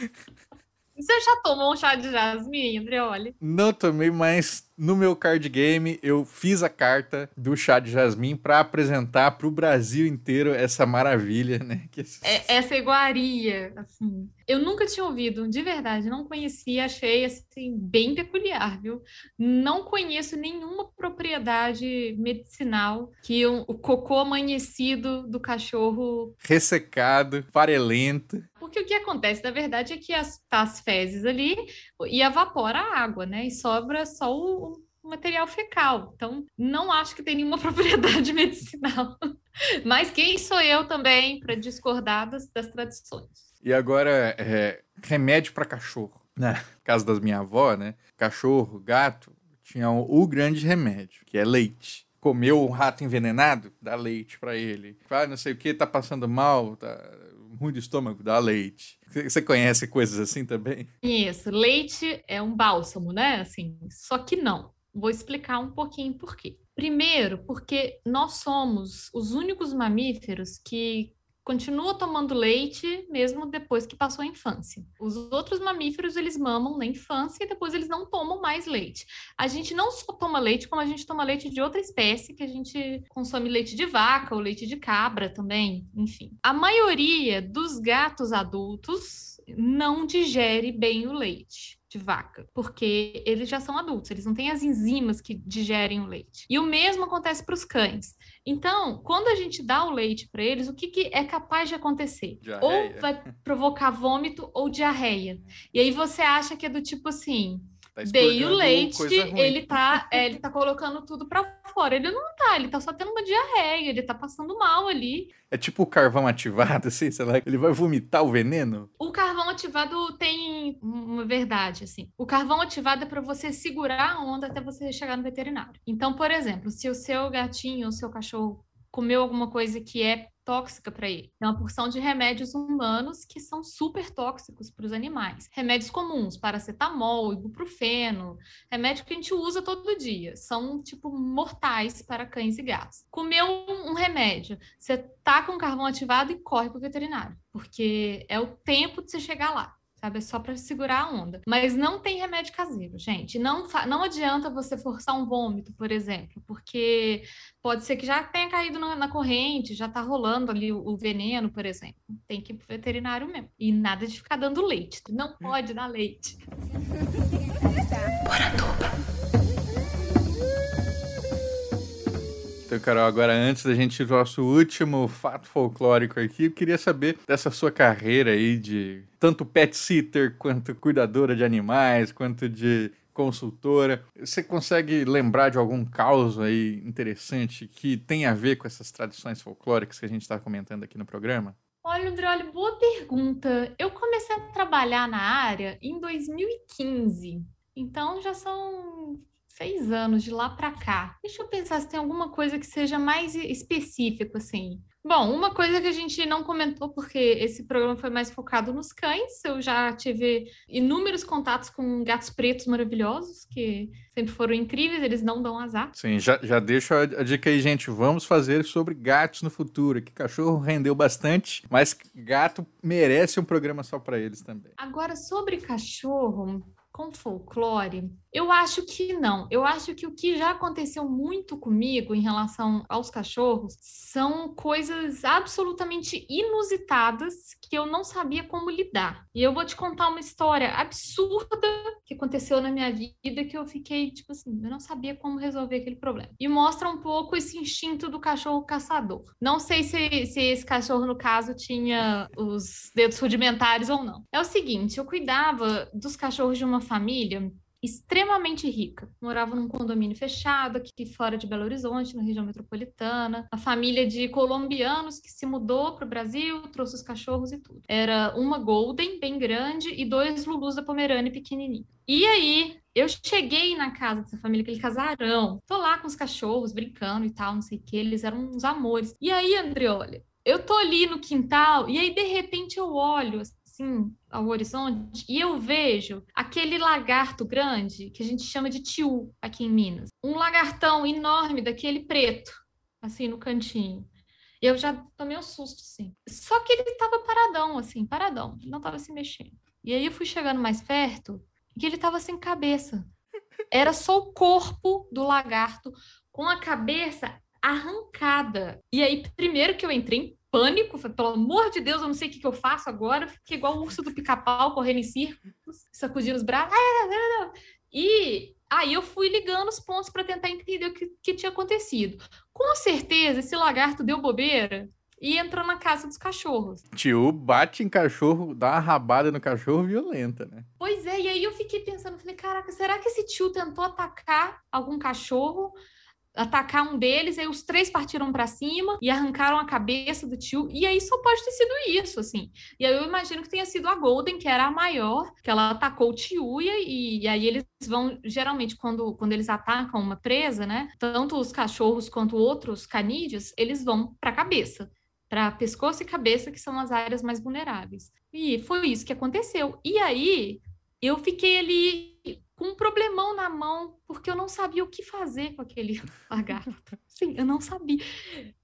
Você já tomou um chá de jasmim, Andreoli? Não tomei, mas no meu card game eu fiz a carta do chá de jasmim para apresentar para o Brasil inteiro essa maravilha, né? Que- É, essa iguaria, assim. Eu nunca tinha ouvido, de verdade, não conhecia, achei, assim, bem peculiar, viu? Não conheço nenhuma propriedade medicinal que o, o cocô amanhecido do cachorro Ressecado, farelento. Porque o que acontece, na verdade, é que as, tá as fezes ali e evapora a água, né? E sobra só o, material fecal. Então, não acho que tem nenhuma propriedade medicinal. Mas quem sou eu também para discordar das, das, tradições? E agora, é, remédio para cachorro. Na né? casa das minha avó, né? Cachorro, gato, tinha o, o grande remédio, que é leite comeu um rato envenenado, dá leite para ele. Ah, não sei o que, tá passando mal, tá ruim de estômago, dá leite. Você conhece coisas assim também? Isso, leite é um bálsamo, né? Assim, só que não. Vou explicar um pouquinho por quê. Primeiro, porque nós somos os únicos mamíferos que continua tomando leite mesmo depois que passou a infância. Os outros mamíferos, eles mamam na infância e depois eles não tomam mais leite. A gente não só toma leite, como a gente toma leite de outra espécie, que a gente consome leite de vaca ou leite de cabra também, enfim. A maioria dos gatos adultos não digere bem o leite de vaca, porque eles já são adultos, eles não têm as enzimas que digerem o leite. E o mesmo acontece para os cães. Então, quando a gente dá o leite para eles, o que, que, é capaz de acontecer? Diarreia. Ou vai provocar vômito ou diarreia. E aí você acha que é do tipo assim, Tá Dei o leite, ele tá, é, ele tá colocando tudo para fora. Ele não tá, ele tá só tendo uma diarreia, ele tá passando mal ali. É tipo o carvão ativado, assim, sei lá, ele vai vomitar o veneno? O carvão ativado tem uma verdade, assim. O carvão ativado é para você segurar a onda até você chegar no veterinário. Então, por exemplo, se o seu gatinho ou seu cachorro comeu alguma coisa que é tóxica para ele. É uma porção de remédios humanos que são super tóxicos para os animais. Remédios comuns, paracetamol, ibuprofeno, remédio que a gente usa todo dia, são tipo mortais para cães e gatos. Comeu um, um remédio, você tá com carvão ativado e corre para o veterinário, porque é o tempo de você chegar lá sabe? É só para segurar a onda. Mas não tem remédio caseiro, gente. Não, não adianta você forçar um vômito, por exemplo, porque pode ser que já tenha caído na, na corrente, já tá rolando ali o, o, veneno, por exemplo. Tem que ir pro veterinário mesmo. E nada de ficar dando leite. Não pode dar leite. Então, Carol, agora antes da gente ir ao nosso último fato folclórico aqui, eu queria saber dessa sua carreira aí de tanto pet sitter, quanto cuidadora de animais, quanto de consultora. Você consegue lembrar de algum caos aí interessante que tem a ver com essas tradições folclóricas que a gente está comentando aqui no programa? Olha, André, olha, boa pergunta. Eu comecei a trabalhar na área em 2015. Então já são seis anos de lá para cá. Deixa eu pensar se tem alguma coisa que seja mais específico, assim. Bom, uma coisa que a gente não comentou, porque esse programa foi mais focado nos cães, eu já tive inúmeros contatos com gatos pretos maravilhosos, que sempre foram incríveis, eles não dão azar. Sim, já, já deixo a, a dica aí, gente. Vamos fazer sobre gatos no futuro, que cachorro rendeu bastante, mas gato merece um programa só para eles também. Agora, sobre cachorro, com folclore, eu acho que não. Eu acho que o que já aconteceu muito comigo em relação aos cachorros são coisas absolutamente inusitadas que eu não sabia como lidar. E eu vou te contar uma história absurda que aconteceu na minha vida que eu fiquei, tipo assim, eu não sabia como resolver aquele problema. E mostra um pouco esse instinto do cachorro caçador. Não sei se, se esse cachorro, no caso, tinha os dedos rudimentares ou não. É o seguinte, eu cuidava dos cachorros de uma família extremamente rica. Morava num condomínio fechado aqui fora de Belo Horizonte, na região metropolitana. A família de colombianos que se mudou para o Brasil, trouxe os cachorros e tudo. Era uma Golden bem grande e dois Lulus da Pomerânia pequenininho. E aí, eu cheguei na casa dessa família, aquele casarão. Tô lá com os cachorros, brincando e tal, não sei o que. Eles eram uns amores. E aí, André, olha, eu tô ali no quintal e aí, de repente, eu olho assim ao horizonte e eu vejo aquele lagarto grande que a gente chama de tiu aqui em Minas. Um lagartão enorme daquele preto, assim no cantinho. Eu já tomei um susto, assim. Só que ele estava paradão, assim, paradão. Ele não estava se mexendo. E aí eu fui chegando mais perto e ele estava sem cabeça. Era só o corpo do lagarto com a cabeça arrancada. E aí, primeiro que eu entrei em pânico, falei, pelo amor de Deus, eu não sei o que, que eu faço agora. Fiquei igual o urso do pica-pau, correndo em círculos, sacudindo os braços. E aí eu fui ligando os pontos para tentar entender o que, que tinha acontecido. Com certeza, esse lagarto deu bobeira e entrou na casa dos cachorros. Tio bate em cachorro, dá uma rabada no cachorro violenta, né? Pois é, e aí eu fiquei pensando, falei, caraca, será que esse tio tentou atacar algum cachorro? Atacar um deles, aí os três partiram para cima e arrancaram a cabeça do tio, e aí só pode ter sido isso, assim. E aí eu imagino que tenha sido a Golden, que era a maior, que ela atacou o tio, e, e aí eles vão, geralmente, quando, quando eles atacam uma presa, né, tanto os cachorros quanto outros canídeos, eles vão para a cabeça para pescoço e cabeça, que são as áreas mais vulneráveis. E foi isso que aconteceu. E aí eu fiquei ali com um problemão na mão, porque eu não sabia o que fazer com aquele lagarto. Sim, eu não sabia.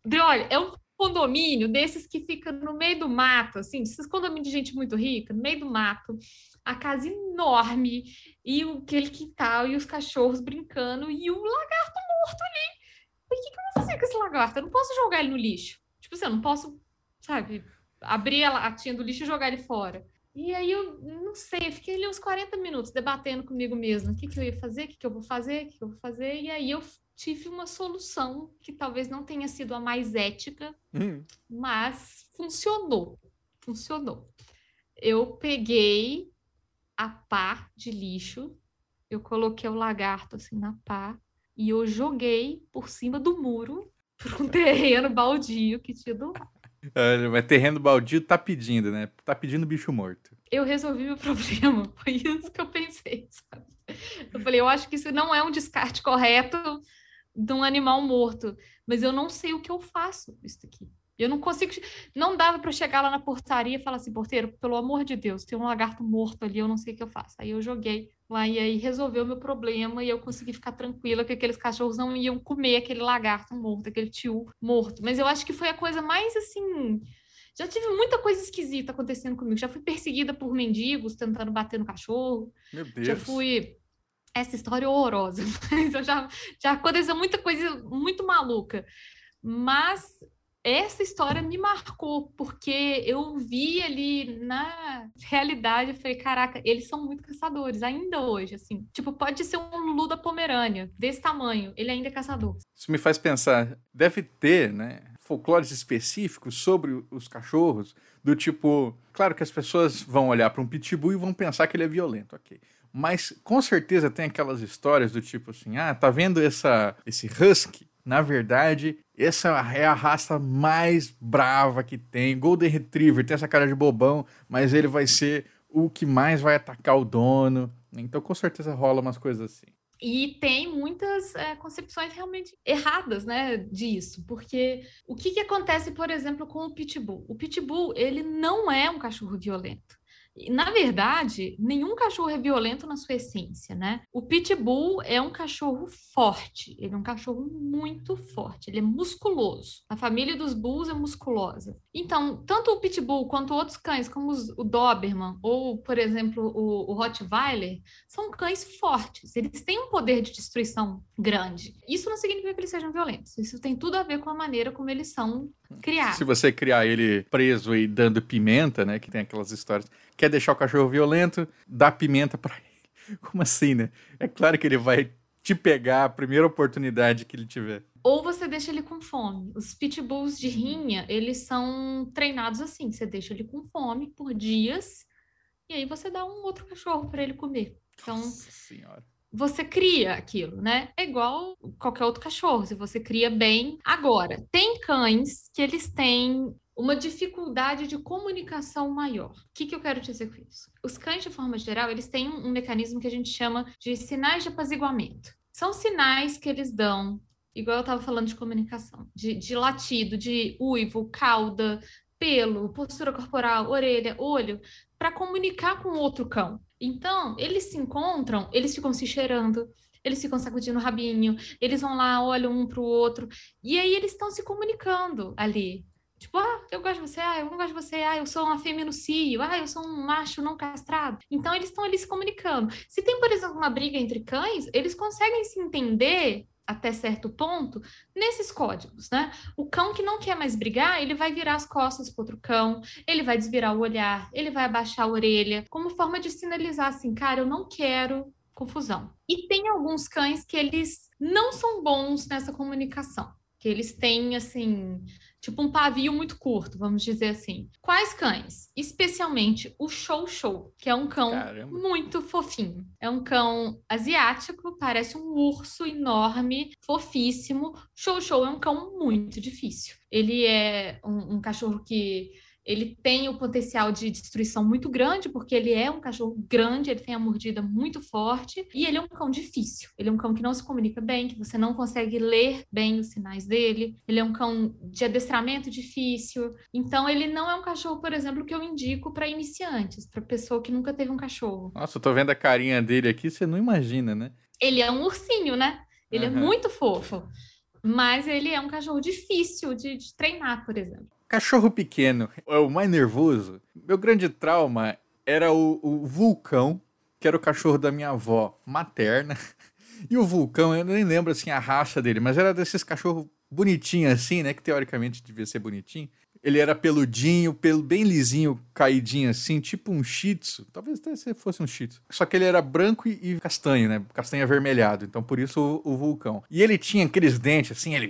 De, olha, é um condomínio desses que fica no meio do mato, assim, esses condomínios de gente muito rica, no meio do mato, a casa enorme, e aquele quintal, e os cachorros brincando, e o lagarto morto ali. O que, que eu vou fazer com esse lagarto? Eu não posso jogar ele no lixo. Tipo assim, eu não posso, sabe, abrir a latinha do lixo e jogar ele fora. E aí eu não sei, fiquei ali uns 40 minutos debatendo comigo mesma. O que, que eu ia fazer, o que, que eu vou fazer, o que, que eu vou fazer. E aí eu tive uma solução que talvez não tenha sido a mais ética, hum. mas funcionou. Funcionou. Eu peguei a pá de lixo, eu coloquei o lagarto assim na pá e eu joguei por cima do muro para um terreno baldio que tinha do lado. Mas terreno baldio tá pedindo, né? Tá pedindo bicho morto. Eu resolvi meu problema. Foi isso que eu pensei, sabe? Eu falei, eu acho que isso não é um descarte correto de um animal morto, mas eu não sei o que eu faço com isso aqui. Eu não consigo. Não dava para chegar lá na portaria e falar assim, porteiro, pelo amor de Deus, tem um lagarto morto ali, eu não sei o que eu faço. Aí eu joguei lá e aí resolveu o meu problema e eu consegui ficar tranquila que aqueles cachorros não iam comer aquele lagarto morto, aquele tio morto. Mas eu acho que foi a coisa mais assim. Já tive muita coisa esquisita acontecendo comigo. Já fui perseguida por mendigos tentando bater no cachorro. Meu Deus. Já fui. Essa história é horrorosa. Mas já, já aconteceu muita coisa muito maluca. Mas essa história me marcou, porque eu vi ali na realidade, eu falei, caraca, eles são muito caçadores, ainda hoje, assim. Tipo, pode ser um Lulu da Pomerânia, desse tamanho, ele ainda é caçador. Isso me faz pensar, deve ter, né, folclores específicos sobre os cachorros, do tipo, claro que as pessoas vão olhar para um pitbull e vão pensar que ele é violento, ok. Mas com certeza tem aquelas histórias do tipo assim, ah, tá vendo essa, esse husky? Na verdade, essa é a raça mais brava que tem. Golden Retriever tem essa cara de bobão, mas ele vai ser o que mais vai atacar o dono. Então, com certeza rola umas coisas assim. E tem muitas é, concepções realmente erradas, né, disso, porque o que, que acontece, por exemplo, com o pitbull? O pitbull, ele não é um cachorro violento. Na verdade, nenhum cachorro é violento na sua essência, né? O pitbull é um cachorro forte, ele é um cachorro muito forte, ele é musculoso. A família dos bulls é musculosa. Então, tanto o pitbull quanto outros cães, como os, o Doberman ou, por exemplo, o, o Rottweiler, são cães fortes. Eles têm um poder de destruição grande. Isso não significa que eles sejam violentos. Isso tem tudo a ver com a maneira como eles são criados. Se você criar ele preso e dando pimenta, né, que tem aquelas histórias quer deixar o cachorro violento, dá pimenta para ele. Como assim, né? É claro que ele vai te pegar a primeira oportunidade que ele tiver. Ou você deixa ele com fome. Os pitbulls de rinha, eles são treinados assim. Você deixa ele com fome por dias e aí você dá um outro cachorro para ele comer. Então, Nossa senhora você cria aquilo, né? É igual qualquer outro cachorro, se você cria bem. Agora, tem cães que eles têm uma dificuldade de comunicação maior. O que, que eu quero dizer com isso? Os cães, de forma geral, eles têm um, um mecanismo que a gente chama de sinais de apaziguamento. São sinais que eles dão, igual eu estava falando de comunicação, de, de latido, de uivo, cauda, pelo, postura corporal, orelha, olho, para comunicar com outro cão. Então, eles se encontram, eles ficam se cheirando, eles ficam sacudindo o rabinho, eles vão lá, olham um para o outro, e aí eles estão se comunicando ali. Tipo, ah, eu gosto de você, ah, eu não gosto de você, ah, eu sou uma fêmea no cio, ah, eu sou um macho não castrado. Então, eles estão ali se comunicando. Se tem, por exemplo, uma briga entre cães, eles conseguem se entender até certo ponto nesses códigos, né? O cão que não quer mais brigar, ele vai virar as costas para outro cão, ele vai desvirar o olhar, ele vai abaixar a orelha, como forma de sinalizar assim, cara, eu não quero confusão. E tem alguns cães que eles não são bons nessa comunicação, que eles têm assim tipo um pavio muito curto, vamos dizer assim. Quais cães? Especialmente o Show Show, que é um cão Caramba. muito fofinho. É um cão asiático, parece um urso enorme, fofíssimo. Show Show é um cão muito difícil. Ele é um, um cachorro que ele tem o potencial de destruição muito grande, porque ele é um cachorro grande, ele tem a mordida muito forte, e ele é um cão difícil. Ele é um cão que não se comunica bem, que você não consegue ler bem os sinais dele. Ele é um cão de adestramento difícil. Então, ele não é um cachorro, por exemplo, que eu indico para iniciantes, para pessoa que nunca teve um cachorro. Nossa, eu tô vendo a carinha dele aqui, você não imagina, né? Ele é um ursinho, né? Ele é Aham. muito fofo. Mas ele é um cachorro difícil de, de treinar, por exemplo. Cachorro pequeno é o mais nervoso. Meu grande trauma era o, o Vulcão, que era o cachorro da minha avó materna. E o Vulcão, eu nem lembro assim a raça dele, mas era desses cachorros bonitinhos assim, né? Que teoricamente devia ser bonitinho. Ele era peludinho, pelo bem lisinho, caidinho assim, tipo um shih tzu. Talvez até se fosse um shih tzu. Só que ele era branco e, e castanho, né? Castanho avermelhado. Então por isso o, o vulcão. E ele tinha aqueles dentes assim, ele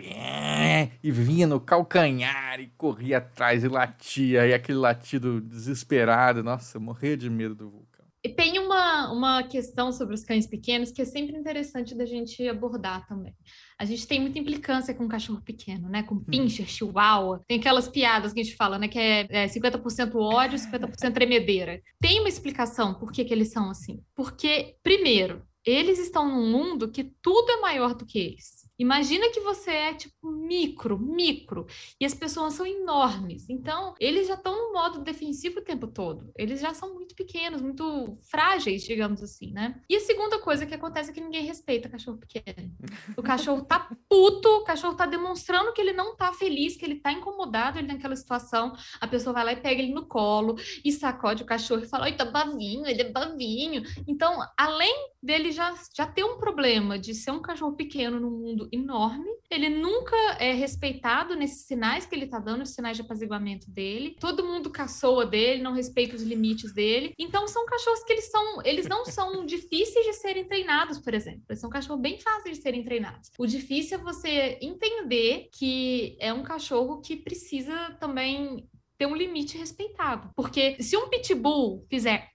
e vinha no calcanhar e corria atrás e latia. E aquele latido desesperado. Nossa, eu morria de medo do vulcão. E tem uma, uma questão sobre os cães pequenos que é sempre interessante da gente abordar também. A gente tem muita implicância com cachorro pequeno, né? Com pincher, chihuahua. Tem aquelas piadas que a gente fala, né? Que é, é 50% ódio, 50% tremedeira. Tem uma explicação por que, que eles são assim. Porque, primeiro, eles estão num mundo que tudo é maior do que eles. Imagina que você é tipo micro, micro, e as pessoas são enormes. Então, eles já estão no modo defensivo o tempo todo. Eles já são muito pequenos, muito frágeis, digamos assim, né? E a segunda coisa que acontece é que ninguém respeita cachorro pequeno. O cachorro tá puto, o cachorro tá demonstrando que ele não tá feliz, que ele tá incomodado ele naquela situação. A pessoa vai lá e pega ele no colo e sacode o cachorro e fala: "Ai, tá bavinho, ele é bavinho". Então, além dele já, já ter um problema de ser um cachorro pequeno num mundo enorme, ele nunca é respeitado nesses sinais que ele tá dando, os sinais de apaziguamento dele. Todo mundo caçoa dele, não respeita os limites dele. Então são cachorros que eles são, eles não são difíceis de serem treinados, por exemplo. Eles são cachorros bem fáceis de serem treinados. O difícil é você entender que é um cachorro que precisa também ter um limite respeitado. Porque se um pitbull fizer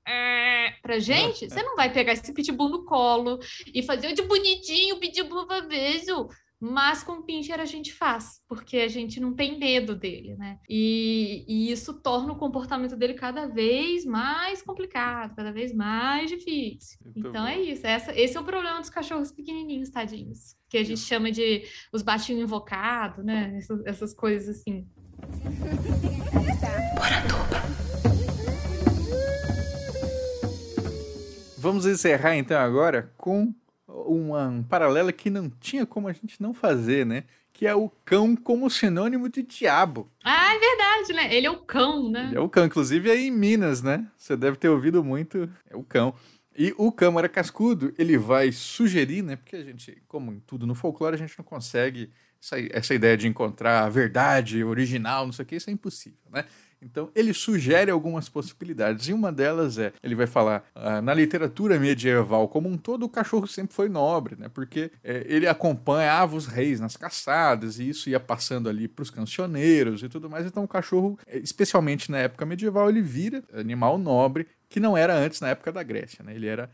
pra gente, você não vai pegar esse pitbull no colo e fazer de bonitinho, pitbull pra beijo. Mas com o pincher a gente faz, porque a gente não tem medo dele, né? E, e isso torna o comportamento dele cada vez mais complicado, cada vez mais difícil. Então é isso. Essa, esse é o problema dos cachorros pequenininhos, tadinhos. Que a gente chama de os baixinhos invocados, né? Essas, essas coisas assim. Vamos encerrar então agora com uma, um paralelo que não tinha como a gente não fazer, né? Que é o cão como sinônimo de diabo. Ah, é verdade, né? Ele é o cão, né? Ele é o cão, inclusive aí em Minas, né? Você deve ter ouvido muito, é o cão. E o Câmara Cascudo, ele vai sugerir, né? Porque a gente, como em tudo no folclore, a gente não consegue essa, essa ideia de encontrar a verdade original, não sei o que, isso é impossível, né? Então, ele sugere algumas possibilidades, e uma delas é, ele vai falar, ah, na literatura medieval como um todo, o cachorro sempre foi nobre, né? Porque eh, ele acompanhava os reis nas caçadas, e isso ia passando ali para os cancioneiros e tudo mais. Então, o cachorro, eh, especialmente na época medieval, ele vira animal nobre, que não era antes na época da Grécia, né? Ele era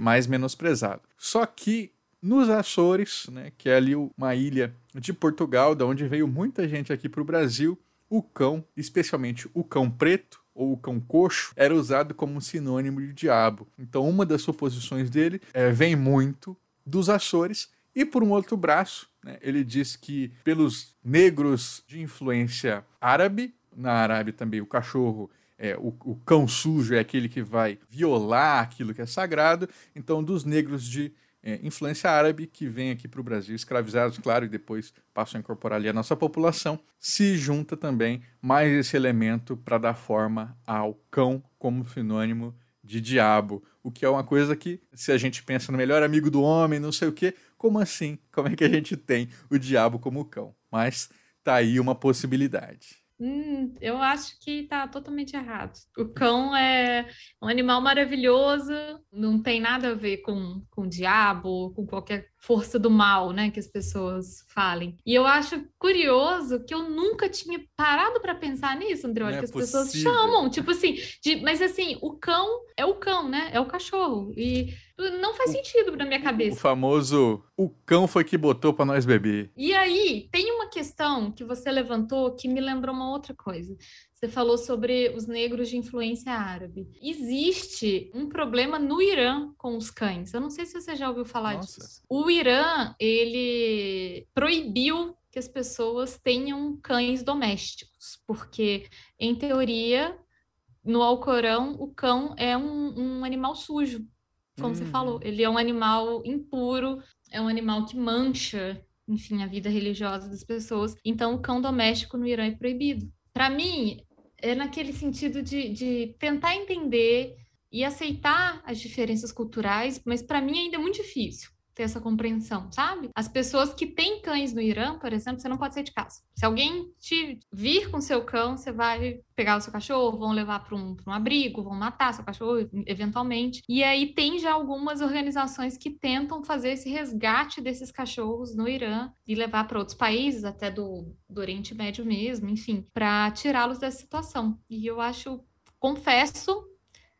mais menosprezado. Só que nos Açores, né, que é ali uma ilha de Portugal, da onde veio muita gente aqui para o Brasil, o cão, especialmente o cão preto ou o cão coxo, era usado como sinônimo de diabo. Então, uma das suposições dele eh, vem muito dos Açores. E por um outro braço, né, ele diz que pelos negros de influência árabe, na Arábia também o cachorro é, o, o cão sujo é aquele que vai violar aquilo que é sagrado. Então, dos negros de é, influência árabe que vêm aqui para o Brasil, escravizados, claro, e depois passam a incorporar ali a nossa população, se junta também mais esse elemento para dar forma ao cão como sinônimo de diabo. O que é uma coisa que, se a gente pensa no melhor amigo do homem, não sei o quê, como assim? Como é que a gente tem o diabo como cão? Mas tá aí uma possibilidade. Hum, eu acho que tá totalmente errado. O cão é um animal maravilhoso, não tem nada a ver com, com o diabo, com qualquer força do mal, né, que as pessoas falem. E eu acho curioso que eu nunca tinha parado para pensar nisso, André, é que as possível. pessoas chamam, tipo assim, de, mas assim, o cão é o cão, né? É o cachorro. E não faz sentido na minha O cabeça. famoso o cão foi que botou pra nós beber. E aí, tem uma questão que você levantou que me lembrou uma outra coisa. Você falou sobre os negros de influência árabe. Existe um problema no Irã com os cães. Eu não sei se você já ouviu falar Nossa. disso. O Irã, ele proibiu que as pessoas tenham cães domésticos, porque, em teoria, no Alcorão, o cão é um, um animal sujo, como você Hum. falou. Ele é um animal impuro, é um animal que mancha, enfim, a vida religiosa das pessoas. Então, o cão doméstico no Irã é proibido. Para mim, é naquele sentido de, de tentar entender e aceitar as diferenças culturais, mas para mim ainda é muito difícil ter essa compreensão, sabe? As pessoas que têm cães no Irã, por exemplo, você não pode sair de casa. Se alguém te vir com seu cão, você vai pegar o seu cachorro, vão levar para um, um abrigo, vão matar seu cachorro eventualmente. E aí tem já algumas organizações que tentam fazer esse resgate desses cachorros no Irã e levar para outros países, até do, do Oriente Médio mesmo, enfim, para tirá-los dessa situação. E eu acho, confesso,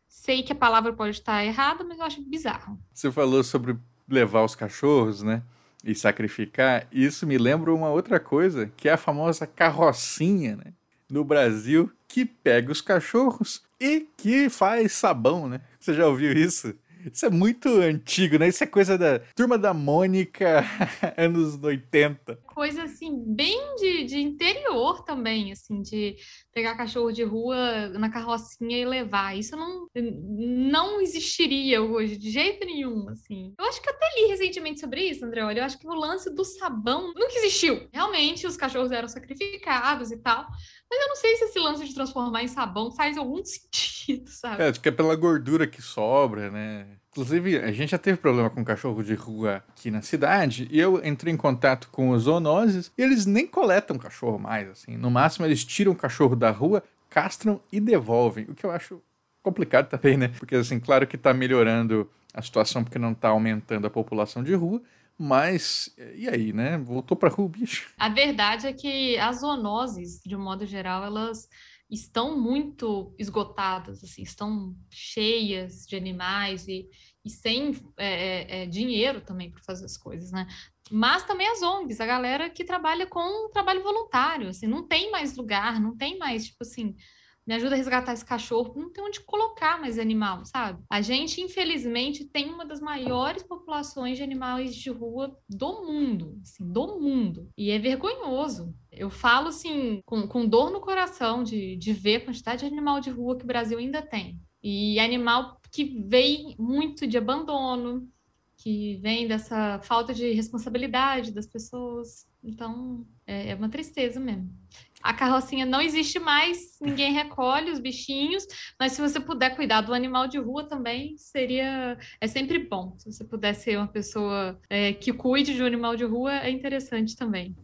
sei que a palavra pode estar errada, mas eu acho bizarro. Você falou sobre levar os cachorros, né? E sacrificar. Isso me lembra uma outra coisa, que é a famosa carrocinha, né? No Brasil, que pega os cachorros e que faz sabão, né? Você já ouviu isso? Isso é muito antigo, né? Isso é coisa da turma da Mônica, anos 80. Coisa assim, bem de, de interior também, assim, de pegar cachorro de rua na carrocinha e levar. Isso não, não existiria hoje, de jeito nenhum, assim. Eu acho que até li recentemente sobre isso, André. Olha, eu acho que o lance do sabão nunca existiu. Realmente, os cachorros eram sacrificados e tal. Mas eu não sei se esse lance de transformar em sabão faz algum sentido, sabe? É, acho que é pela gordura que sobra, né? Inclusive, a gente já teve problema com cachorro de rua aqui na cidade, e eu entrei em contato com os zoonoses, e eles nem coletam cachorro mais, assim. No máximo, eles tiram o cachorro da rua, castram e devolvem, o que eu acho complicado também, né? Porque, assim, claro que tá melhorando a situação porque não tá aumentando a população de rua, mas, e aí, né? Voltou pra rua bicho. A verdade é que as zoonoses, de um modo geral, elas estão muito esgotadas, assim, estão cheias de animais e, e sem é, é, dinheiro também para fazer as coisas, né? Mas também as ONGs, a galera que trabalha com trabalho voluntário, assim, não tem mais lugar, não tem mais, tipo assim, me ajuda a resgatar esse cachorro, não tem onde colocar mais animal, sabe? A gente, infelizmente, tem uma das maiores populações de animais de rua do mundo, assim, do mundo. E é vergonhoso. Eu falo, assim, com, com dor no coração de, de ver a quantidade de animal de rua que o Brasil ainda tem. E animal que vem muito de abandono, que vem dessa falta de responsabilidade das pessoas. Então, é, é uma tristeza mesmo. A carrocinha não existe mais, ninguém recolhe os bichinhos, mas se você puder cuidar do animal de rua também, seria. É sempre bom. Se você puder ser uma pessoa é, que cuide de um animal de rua, é interessante também.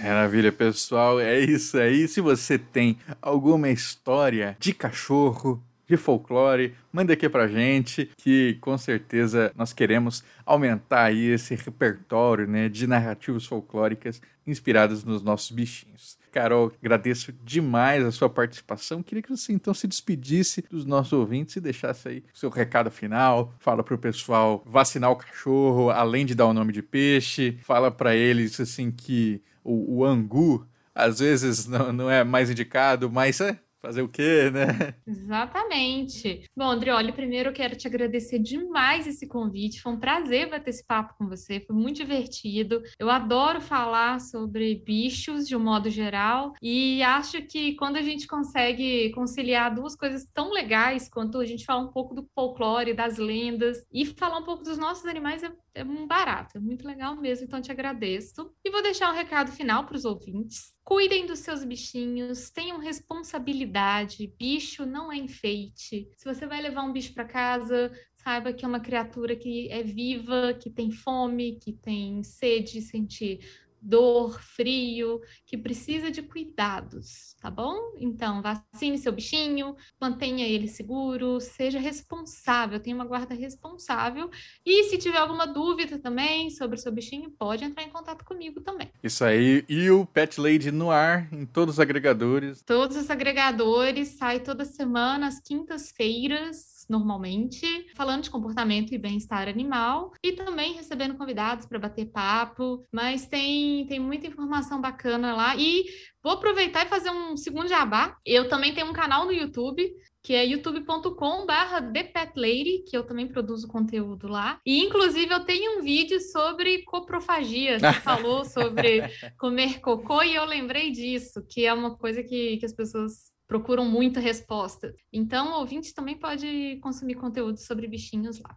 Maravilha, pessoal. É isso aí. Se você tem alguma história de cachorro, de folclore, manda aqui pra gente, que com certeza nós queremos aumentar aí esse repertório, né, de narrativas folclóricas inspiradas nos nossos bichinhos. Carol, agradeço demais a sua participação. Queria que você então se despedisse dos nossos ouvintes e deixasse aí o seu recado final. Fala pro pessoal vacinar o cachorro, além de dar o nome de peixe. Fala para eles assim que o, o angu às vezes não, não é mais indicado, mas é, Fazer o quê, né? Exatamente. Bom, Andrioli, primeiro eu quero te agradecer demais esse convite. Foi um prazer bater esse papo com você, foi muito divertido. Eu adoro falar sobre bichos de um modo geral e acho que quando a gente consegue conciliar duas coisas tão legais quanto a gente falar um pouco do folclore, das lendas e falar um pouco dos nossos animais é, é um barato, é muito legal mesmo. Então, te agradeço. E vou deixar um recado final para os ouvintes. Cuidem dos seus bichinhos, tenham responsabilidade. Bicho não é enfeite. Se você vai levar um bicho para casa, saiba que é uma criatura que é viva, que tem fome, que tem sede, sentir dor, frio, que precisa de cuidados, tá bom? Então, vacine seu bichinho, mantenha ele seguro, seja responsável, tenha uma guarda responsável. E se tiver alguma dúvida também sobre o seu bichinho, pode entrar em contato comigo também. Isso aí. E o Pet Lady no ar, em todos os agregadores. Todos os agregadores, sai toda semana, às quintas-feiras normalmente, falando de comportamento e bem-estar animal e também recebendo convidados para bater papo, mas tem, tem muita informação bacana lá e vou aproveitar e fazer um segundo jabá. Eu também tenho um canal no YouTube que é youtube.com/barra ThePetLady, que eu também produzo conteúdo lá. E, inclusive, eu tenho um vídeo sobre coprofagia, que falou sobre comer cocô, e eu lembrei disso, que é uma coisa que, que as pessoas procuram muita resposta. Então, o ouvinte também pode consumir conteúdo sobre bichinhos lá.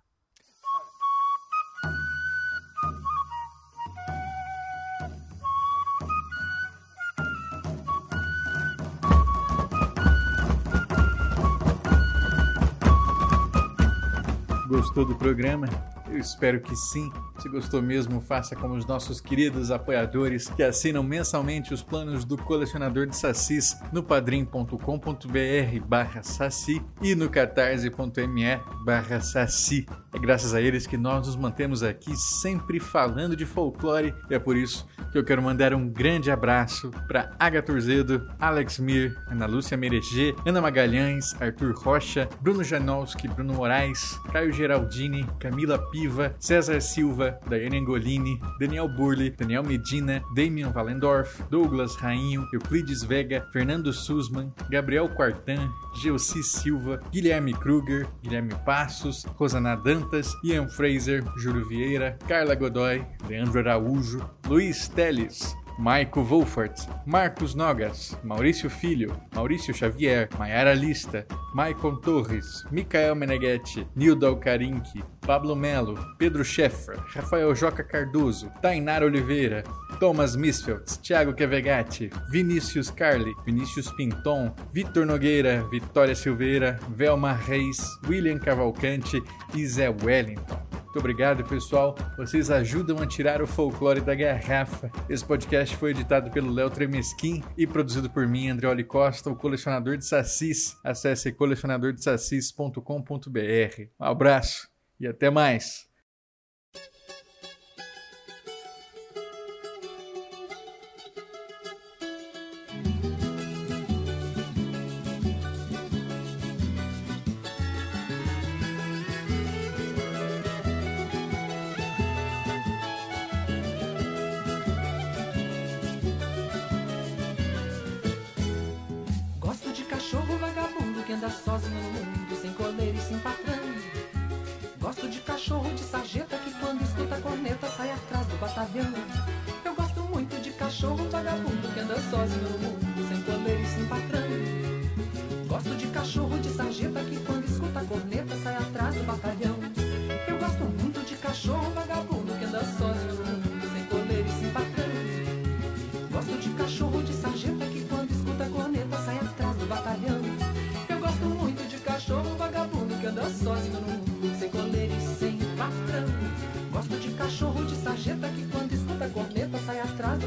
Gostou do programa? Eu espero que sim. Se gostou mesmo, faça como os nossos queridos apoiadores que assinam mensalmente os planos do colecionador de sacis no padrim.com.br barra saci e no catarse.me barra saci. É graças a eles que nós nos mantemos aqui sempre falando de folclore e é por isso que eu quero mandar um grande abraço para Aga Turzedo, Alex Mir, Ana Lúcia Mereger, Ana Magalhães, Arthur Rocha, Bruno Janowski, Bruno Moraes, Caio Geraldini, Camila Piva, César Silva, Daiane Angolini, Daniel Burley, Daniel Medina, Damian Valendorf, Douglas Rainho, Euclides Vega, Fernando Sussman, Gabriel Quartan, Gelsi Silva, Guilherme Kruger, Guilherme Passos, Rosana Dantas, Ian Fraser, Júlio Vieira, Carla Godoy, Leandro Araújo, Luiz Teles, Maico Wolfert, Marcos Nogas, Maurício Filho, Maurício Xavier, Maiara Lista, Maicon Torres, Micael Meneghetti, Nildo Alcarinque, Pablo Melo, Pedro Scheffer, Rafael Joca Cardoso, Tainara Oliveira, Thomas Misfeltz, Thiago Kevegatti, Vinícius Carli, Vinícius Pinton, Vitor Nogueira, Vitória Silveira, Velma Reis, William Cavalcante e Zé Wellington. Muito obrigado, pessoal. Vocês ajudam a tirar o folclore da garrafa. Esse podcast foi editado pelo Léo Tremesquim e produzido por mim, Andreoli Costa, o colecionador de sacis. Acesse colecionadordesacis.com.br. Um abraço e até mais. De